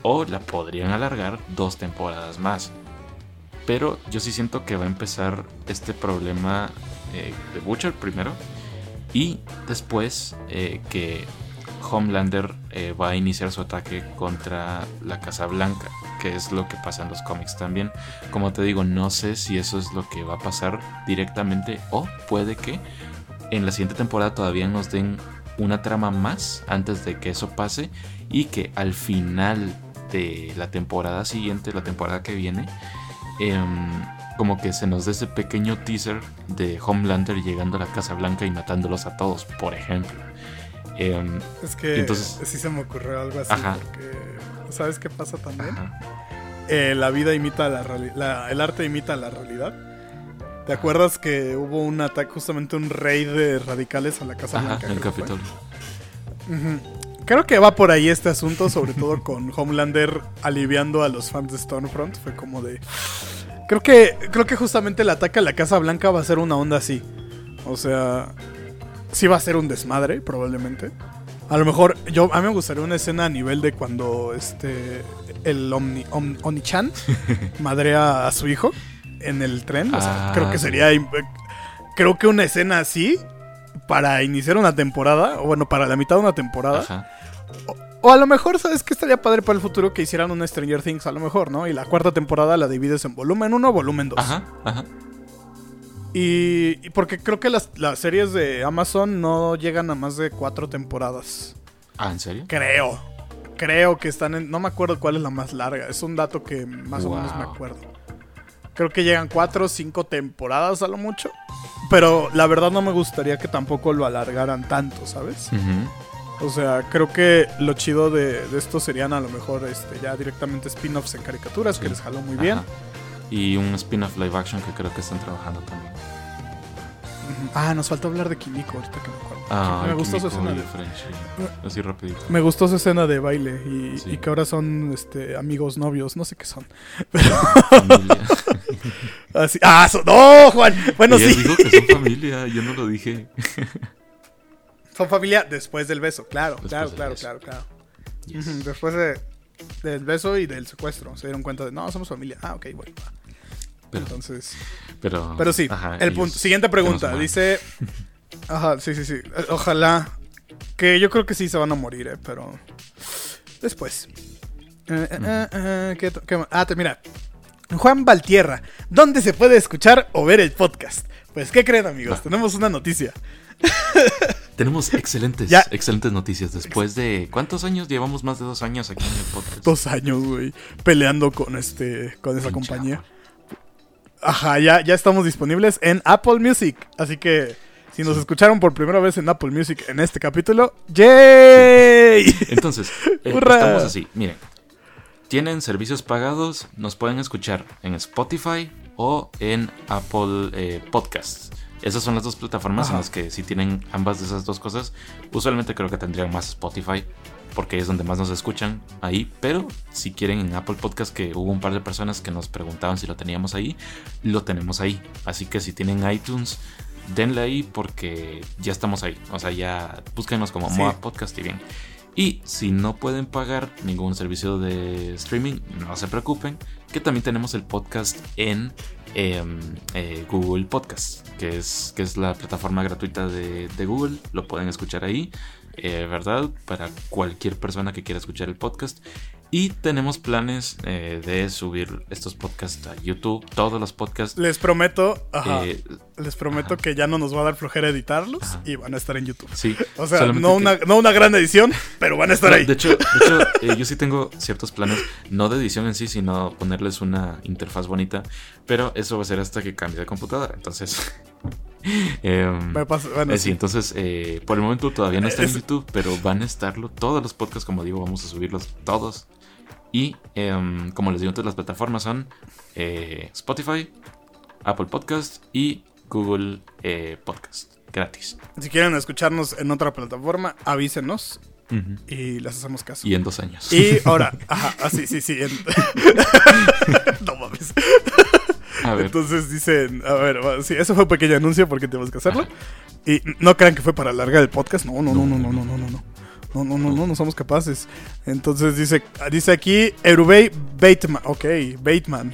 O la podrían alargar dos temporadas más. Pero yo sí siento que va a empezar este problema eh, de Butcher primero. Y después eh, que Homelander eh, va a iniciar su ataque contra la Casa Blanca. Que es lo que pasa en los cómics también. Como te digo, no sé si eso es lo que va a pasar directamente. O puede que en la siguiente temporada todavía nos den una trama más antes de que eso pase. Y que al final de la temporada siguiente, la temporada que viene, em, como que se nos dé ese pequeño teaser de Homelander llegando a la Casa Blanca y matándolos a todos, por ejemplo. Em, Es que Entonces- sí se me ocurrió algo así. Ajá. Porque, ¿sabes qué pasa también? Eh, la vida imita la realidad. El arte imita la realidad. ¿Te acuerdas que hubo un ataque, justamente un raid de radicales a la Casa Ajá, Blanca? el creo que fue? Creo que va por ahí este asunto, sobre todo con Homelander aliviando a los fans de Stormfront. Fue como de. Creo que. Creo que justamente el ataque a la Casa Blanca va a ser una onda así. O sea. Sí va a ser un desmadre, probablemente. A lo mejor, yo, a mí me gustaría una escena a nivel de cuando este. El Omni, Om- Oni-chan madrea a su hijo en el tren. O sea, Ah, creo que sí. sería. Creo que una escena así para iniciar una temporada, o bueno, para la mitad de una temporada. Ajá. O a lo mejor, ¿sabes qué estaría padre para el futuro que hicieran un Stranger Things? A lo mejor, ¿no? Y la cuarta temporada la divides en volumen 1 o volumen 2. Ajá, ajá. Y, y porque creo que las, las series de Amazon no llegan a más de cuatro temporadas. Ah, ¿en serio? Creo. creo que están en. No me acuerdo cuál es la más larga. Es un dato que más o menos me acuerdo. Creo que llegan cuatro o cinco temporadas a lo mucho. Pero la verdad no me gustaría que tampoco lo alargaran tanto, ¿sabes? O sea, creo que lo chido de, de esto serían a lo mejor este, ya directamente spin-offs en caricaturas, que les jaló muy bien. Y un spin-off live action que creo que están trabajando también. Ah, nos faltó hablar de Kimiko ahorita que me acuerdo. Ah, me gustó su escena y de, French, sí. Así rapidito. me gustó su escena de baile y, Sí. y que ahora son este, amigos, novios, no sé qué son. Así, ah, son- no, Juan. Bueno, Ella sí. dijo que son familia, yo no lo dije. Son familia después del beso, claro, Después claro, claro, beso. claro, claro. Yes. Después de, del beso y del secuestro, se dieron cuenta de, no, somos familia. Ah, ok, bueno. va. Pero, Entonces, pero, pero sí, ajá, el punto. Siguiente pregunta, dice... Ajá, sí, sí, sí. Ojalá. Que yo creo que sí se van a morir, eh, pero... Después. Eh, eh, eh, ¿qué qué ah, te- mira. Juan Valtierra, ¿dónde se puede escuchar o ver el podcast? Pues, ¿qué creen, amigos? Tenemos una noticia. Tenemos excelentes, Ya. excelentes noticias. Después de. ¿Cuántos años? Llevamos más de dos años aquí en el podcast. dos años, güey, peleando con este, con esa compañía. Ajá, ya, ya estamos disponibles en Apple Music. Así que si nos escucharon por primera vez en Apple Music en este capítulo, ¡yay! Entonces, eh, estamos así. Miren, tienen servicios pagados, nos pueden escuchar en Spotify o en Apple eh, Podcasts. Esas son las dos plataformas Ajá. en las que si tienen ambas de esas dos cosas, usualmente creo que tendrían más Spotify, porque es donde más nos escuchan ahí. Pero si quieren en Apple Podcast, que hubo un par de personas que nos preguntaban si lo teníamos ahí, lo tenemos ahí. Así que si tienen iTunes, denle ahí porque ya estamos ahí. O sea, ya búsquenos como Sí. Moa Podcast y bien. Y si no pueden pagar ningún servicio de streaming, no se preocupen, que también tenemos el podcast en em, eh, Google Podcast, que es, que es la plataforma gratuita de, de Google. Lo pueden escuchar ahí, eh, ¿verdad? Para cualquier persona que quiera escuchar el podcast. Y tenemos planes eh, de subir estos podcasts a YouTube, todos los podcasts. Les prometo, ajá, eh, les prometo ajá. que ya no nos va a dar flojera editarlos Ajá. y van a estar en YouTube. sí, O sea, no que- una, no una gran edición, pero van a estar No, ahí. De hecho, de hecho, eh, yo sí tengo ciertos planes, no de edición en sí, sino ponerles una interfaz bonita, pero eso va a ser hasta que cambie de computadora. Entonces, em, Me pasa- bueno, eh, sí, sí. entonces por el momento todavía no está en YouTube, pero van a estarlo. Todos los podcasts, como digo, vamos a subirlos todos. Y em, como les digo antes, las plataformas son eh, Spotify, Apple Podcast y Google eh, Podcast, gratis. Si quieren escucharnos en otra plataforma, avísenos y les hacemos caso. Y en dos años. Y ahora, ajá, así, sí, sí. en- no mames. A ver. Entonces dicen, a ver, sí, eso fue un pequeño anuncio porque tenemos que hacerlo. Y no crean que fue para alargar el podcast. No, no, no, no, no, no, no, no. No, no, no, no, no, no somos capaces. Entonces dice, dice aquí Erubey Bateman. Ok, Bateman.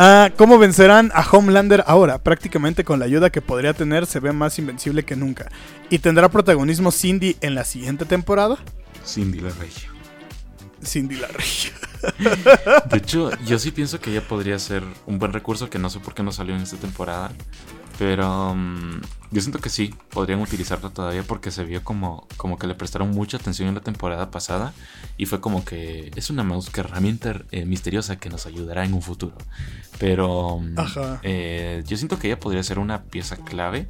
Ah, ¿Cómo vencerán a Homelander ahora? Prácticamente con la ayuda que podría tener se ve más invencible que nunca. ¿Y tendrá protagonismo Cindy en la siguiente temporada? Cindy la Regia. Cindy la Regia. De hecho, yo sí pienso que ella podría ser un buen recurso que no sé por qué no salió en esta temporada. Pero mm, yo siento que sí, podrían utilizarla todavía porque se vio como, como que le prestaron mucha atención en la temporada pasada. Y fue como que es una mouse que herramienta eh, misteriosa que nos ayudará en un futuro. Pero Ajá. eh, yo siento que ella podría ser una pieza clave.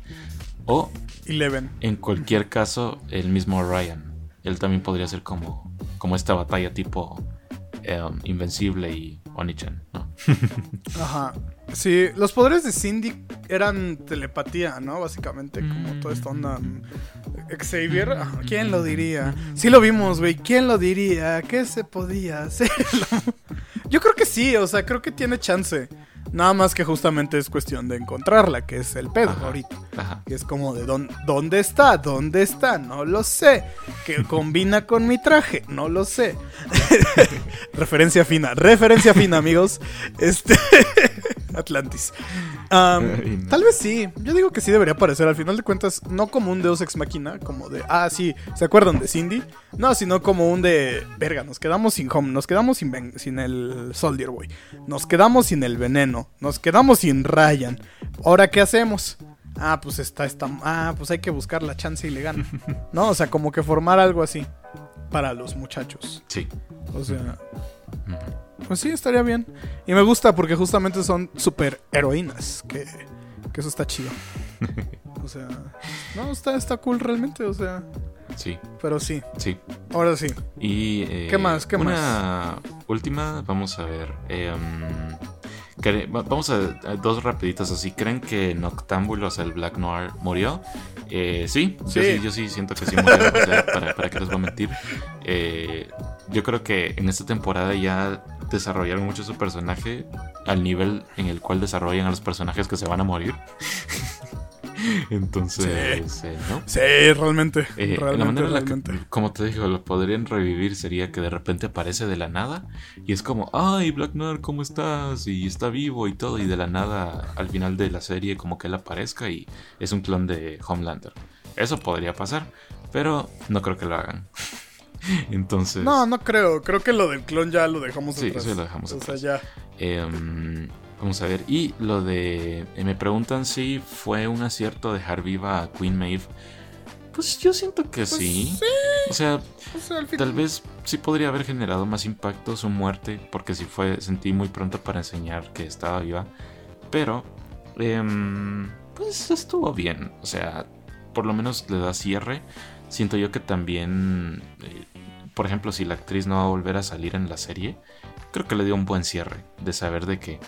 O Eleven. en cualquier caso, el mismo Ryan. Él también podría ser como, como esta batalla tipo em, Invencible y Onichan, ¿no? Ajá. Sí, los poderes de Cindy eran telepatía, ¿no? Básicamente, como toda esta onda. mm, Xavier, ajá, ¿quién lo diría? Sí lo vimos, güey. ¿Quién lo diría? ¿Qué se podía hacer? Yo creo que sí, o sea, creo que tiene chance. Nada más que justamente es cuestión de encontrarla, que es el pedo Ajá. ahorita. Ajá. Y es como de dónde, dónde está, dónde está, no lo sé. Que combina con mi traje, no lo sé. referencia fina, referencia fina, amigos. Este Atlantis. Tal vez sí, yo digo que sí debería aparecer. Al final de cuentas, no como un Deus ex máquina, como de, ah, sí, ¿se acuerdan de Cindy? No, sino como un de, verga, nos quedamos sin Home, nos quedamos sin, sin el Soldier Boy, nos quedamos sin el veneno, nos quedamos sin Ryan. ¿Ahora qué hacemos? Ah, pues está, está, ah, pues hay que buscar la chance y le gana. No, o sea, como que formar algo así. para los muchachos. Sí. O sea, pues sí, estaría bien. Y me gusta porque justamente son super heroínas, que, que eso está chido. O sea, no, está, está cool realmente, o sea, Sí, pero sí, sí. ahora sí. Y eh, ¿Qué más? ¿Qué una última, vamos a ver. va- vamos a, a dos rapiditas así. ¿Creen que Noctámbulos, el Black Noir, murió? Eh, sí, yo Sí. sí, yo sí siento que sí murió. o sea, para, para qué les voy a mentir. Eh, yo creo que en esta temporada ya desarrollaron mucho su personaje al nivel en el cual desarrollan a los personajes que se van a morir. Entonces, eh, ¿no? Sí, realmente, Eh, realmente, la manera en la que, como te digo, lo podrían revivir sería que de repente aparece de la nada y es como, ay, Black Noir, ¿cómo estás? Y está vivo y todo, y de la nada al final de la serie como que él aparezca y es un clon de Homelander. Eso podría pasar, pero no creo que lo hagan. Entonces, No, no creo. Creo que lo del clon ya lo dejamos Sí, atrás. sí, lo dejamos O atrás. sea, ya. em, vamos a ver. Y lo de, eh, me preguntan si fue un acierto dejar viva a Queen Maeve. Pues yo siento que Pues sí. sí. O sea, O Tal vez sí podría haber generado más impacto su muerte, porque sí fue, sentí muy pronto para enseñar que estaba viva. Pero, em, pues estuvo bien. O sea, por lo menos le da cierre. Siento yo que también, eh, por ejemplo, si la actriz no va a volver a salir en la serie, creo que le dio un buen cierre de saber de que,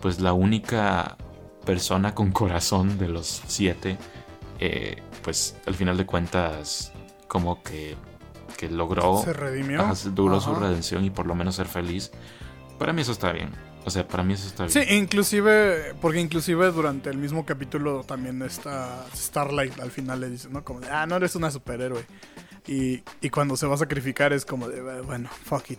pues la única persona con corazón de los siete, eh, pues al final de cuentas, como que, que logró se redimió. Ajá, su redención y por lo menos ser feliz. Para mí eso está bien. O sea, para mí eso está Sí, bien. inclusive, porque inclusive durante el mismo capítulo también está Starlight al final le dice, ¿no? Como de, ah, no eres una superhéroe. Y, y cuando se va a sacrificar es como de, "Eh, bueno, fuck it.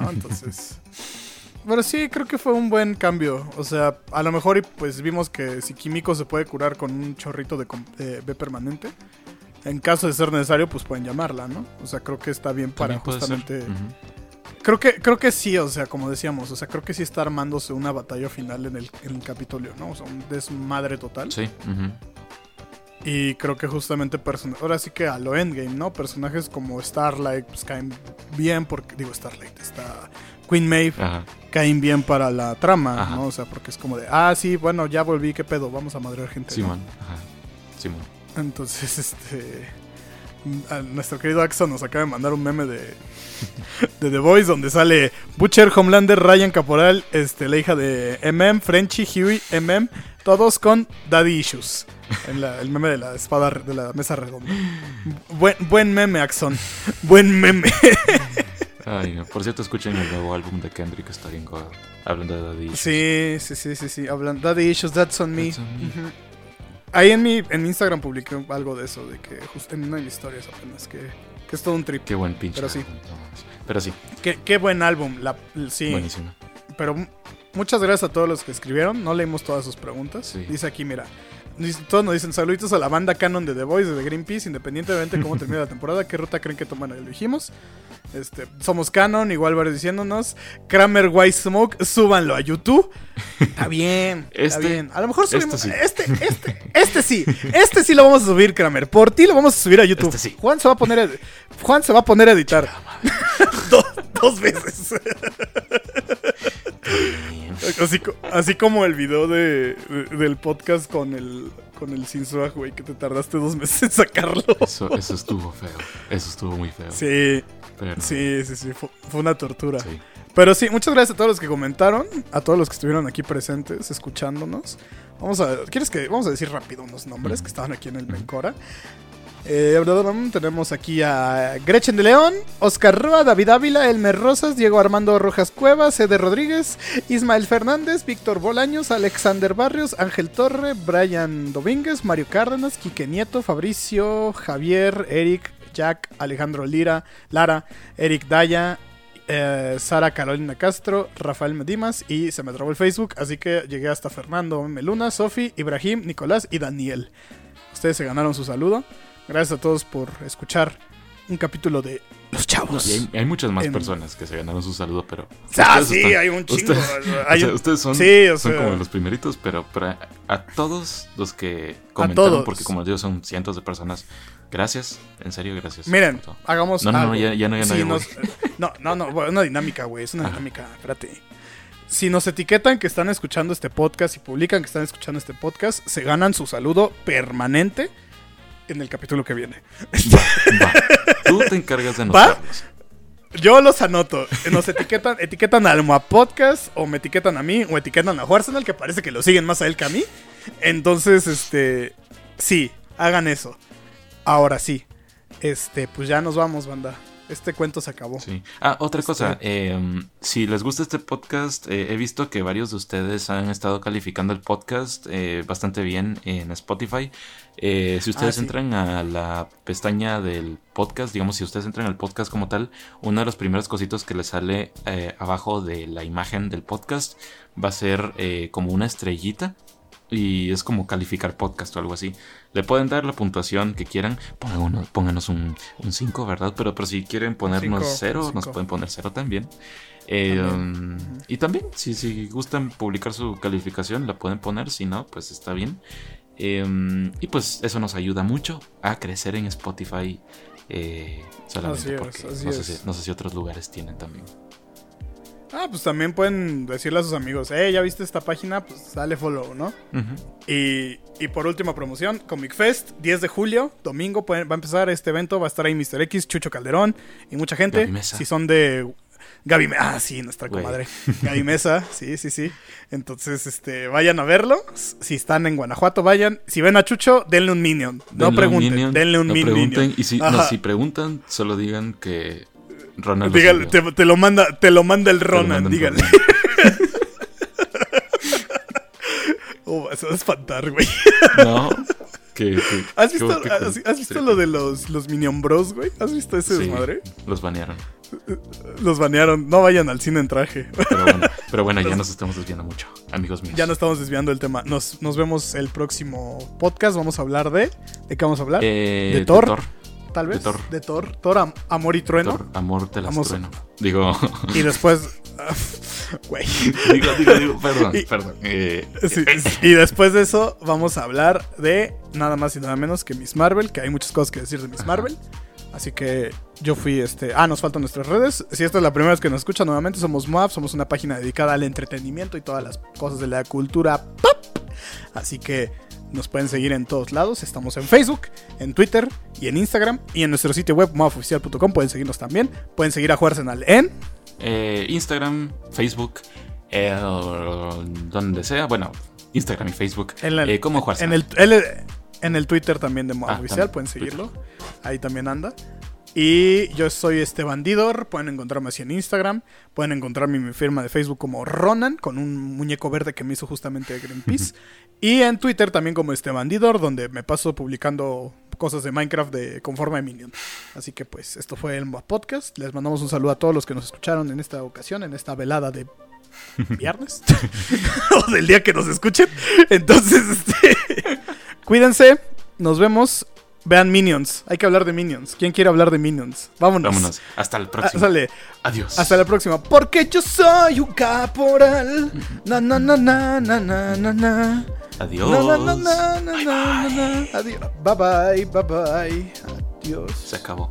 ¿No? Entonces... Pero sí, creo que fue un buen cambio. O sea, a lo mejor pues vimos que si Químico se puede curar con un chorrito de, de B permanente, en caso de ser necesario, pues pueden llamarla, ¿no? O sea, creo que está bien para justamente... Creo que, creo que sí, o sea, como decíamos, o sea, creo que sí está armándose una batalla final en el, en el capítulo, ¿no? O sea, un desmadre total. Sí. Y creo que justamente, ahora sí que a lo endgame, ¿no? Personajes como Starlight, pues caen bien porque, digo, Starlight, está Queen Maeve, Ajá. caen bien para la trama, Ajá. ¿no? O sea, porque es como de, ah, sí, bueno, ya volví, ¿qué pedo? Vamos a madrear gente. ¿no? Simón. Ajá. Simón. Entonces, este. a nuestro querido Axon nos acaba de mandar un meme de, de The Voice donde sale Butcher, Homelander, Ryan Caporal, este, la hija de MM, Frenchy, Huey, MM, todos con Daddy Issues. En la- el meme de la espada de la mesa redonda. Buen, buen meme, Axon. Buen meme. Ay, no. Por cierto, escuchen el nuevo álbum de Kendrick, está bien God. Hablando de Daddy. Issues. Sí, sí, sí, sí, sí. Hablan Daddy Issues, That's on Me. That's on me. Ujú. Ahí en mi, en mi Instagram publiqué algo de eso, de que justo en una de mis historias apenas, que, que es todo un trip. Qué buen pinche. Pero sí. álbum. Pero sí, Qué, qué buen álbum. La, sí, buenísimo. pero muchas gracias a todos los que escribieron. No leímos todas sus preguntas. Sí. Dice aquí, mira. Todos nos dicen saluditos a la banda canon de The Voice, de The Greenpeace, independientemente de cómo termine la temporada, qué ruta creen que toman, lo dijimos. Este, somos canon, igual varios diciéndonos. Kramer White Smoke, súbanlo a YouTube. Está bien, está Este- bien. A lo mejor subimos. sí. Este, este, este sí. Este sí lo vamos a subir, Kramer. Por ti lo vamos a subir a YouTube. Este sí. Juan se va a poner a, Juan se va a poner a editar. dos, dos veces. Así, co- así como el video de, de- del podcast con el con el sin swag, güey, que te tardaste dos meses en sacarlo. Eso, eso estuvo feo. Eso estuvo muy feo. Sí, Pero, sí, sí, sí, fue, fue una tortura. sí. Pero sí, muchas gracias a todos los que comentaron, a todos los que estuvieron aquí presentes, escuchándonos. Vamos a, ¿quieres que vamos a decir rápido unos nombres que estaban aquí en el Mencora? Eh, tenemos aquí a Gretchen de León, Oscar Rúa, David Ávila, Elmer Rosas, Diego Armando Rojas Cuevas, Ede Rodríguez, Ismael Fernández, Víctor Bolaños, Alexander Barrios, Ángel Torre, Brian Domínguez, Mario Cárdenas, Quique Nieto, Fabricio, Javier, Eric, Jack, Alejandro Lira, Lara, Eric Daya, eh, Sara Carolina Castro, Rafael Medimas y se me trabó el Facebook, así que llegué hasta Fernando Meluna, Sofi, Ibrahim, Nicolás y Daniel. Ustedes se ganaron su saludo. Gracias a todos por escuchar un capítulo de Los No, Chavos. y hay, hay muchas más En- personas que se ganaron su saludo, pero. ah, sí, están- hay un chingo. ustedes- hay o sea, un- ustedes son, sí, o son sea, como los primeritos, pero, a, todos los que comentaron, porque como les digo, son cientos de personas. Gracias, en serio, gracias. Miren, hagamos No, no, ya- ya no, ya no, Si nos- no, no, no, bueno, una dinámica, güey, es una Ajá. dinámica, espérate. Si nos etiquetan que están escuchando este podcast y publican que están escuchando este podcast, se ganan su saludo permanente en el capítulo que viene. Va, va. Tú te encargas de ¿Va? anotarlos. Yo los anoto. Nos etiquetan, etiquetan a Almoa Podcast, o me etiquetan a mí, o etiquetan a Arsenal, que parece que lo siguen más a él que a mí. Entonces, este. Sí, hagan eso. Ahora sí. Este, pues ya nos vamos, banda. Este cuento se acabó. Sí. Ah, otra Este- cosa. eh, si les gusta este podcast, eh, he visto que varios de ustedes han estado calificando el podcast eh, bastante bien en Spotify. Eh, si ustedes Ah, sí. entran a la pestaña del podcast, digamos, si ustedes entran al podcast como tal, una de las primeras cositas que les sale eh, abajo de la imagen del podcast va a ser eh, como una estrellita. Y es como calificar podcast o algo así. Le pueden dar la puntuación que quieran. Pongan uno- pónganos un 5, ¿verdad? Pero, pero si quieren ponernos Cinco, 0, nos pueden poner 0 también. Eh, También. um, y también, si, si gustan publicar su calificación, la pueden poner. Si no, pues está bien. Eh, y pues eso nos ayuda mucho a crecer en Spotify. eh, solamente Así porque así no, sé es. si, no sé si otros lugares tienen también. Ah, pues también pueden decirle a sus amigos, eh, ya viste esta página, pues dale follow, ¿no? Y, y por última promoción, Comic Fest, 10 de julio, domingo, pueden- va a empezar este evento, va a estar ahí Mr. X, Chucho Calderón y mucha gente. Mesa. Si son de... Gaby Mesa, ah, sí, nuestra comadre. Gaby Mesa, sí, sí, sí. Entonces, este, vayan a verlo. Si están en Guanajuato, vayan. Si ven a Chucho, denle un minion. No Denle un pregunten, minion, denle un no min- pregunten, minion. Y si, no, si preguntan, solo digan que Ronald. lo Dígale, te, te lo manda, te lo manda el Ronan, dígale. Oh, eso va a espantar, güey. No. Que- ¿Has visto, que- has, has visto sí. lo de los, los Minion Bros, güey? ¿Has visto ese Sí, desmadre? Los banearon. Los banearon. No vayan al cine en traje. Pero bueno, pero bueno ya nos estamos desviando mucho, amigos míos. ya no estamos desviando el tema. Nos, nos vemos el próximo podcast. Vamos a hablar de. ¿De qué vamos a hablar? Eh, ¿De Thor? Tal vez. de Thor. De Thor. Thor, am- amor y trueno. Thor, amor te las trueno. Digo, Y después. Güey. digo, digo, digo, perdón, Y- perdón. Eh, Sí, y después de eso, vamos a hablar de nada más y nada menos que Miss Marvel. Que hay muchas cosas que decir de Miss Ajá. Marvel. Así que yo fui este. Ah, nos faltan nuestras redes. Si esta es la primera vez que nos escuchan nuevamente, somos MOAB. Somos una página dedicada al entretenimiento y todas las cosas de la cultura pop. Así que nos pueden seguir en todos lados. Estamos en Facebook, en Twitter y en Instagram. Y en nuestro sitio web moaboficial.com pueden seguirnos también. Pueden seguir a Juarsenal en. eh, Instagram, Facebook, eh, donde sea. Bueno, Instagram y Facebook. En, eh, como Juarza. en el, el- en el Twitter también de Moab Ah, Oficial, pueden Twitter. seguirlo. Ahí también anda. Y yo soy este bandidor. Pueden encontrarme así en Instagram. Pueden encontrarme en mi firma de Facebook como Ronan, con un muñeco verde que me hizo justamente Greenpeace. y en Twitter también como este bandidor, donde me paso publicando cosas de Minecraft de, con forma de Minion. Así que pues esto fue el Podcast. Les mandamos un saludo a todos los que nos escucharon en esta ocasión, en esta velada de viernes. o del día que nos escuchen. Entonces, este, cuídense. Nos vemos. Vean Minions. Hay que hablar de Minions. ¿Quién quiere hablar de Minions? Vámonos. Vámonos. Hasta el Ah, próximo. sale. Adiós. Hasta la próxima. Porque yo soy un caporal. Na na na na na na na na. Adiós. Na na na na na na na na. Adiós. Bye bye. Bye bye. Adiós. Se acabó.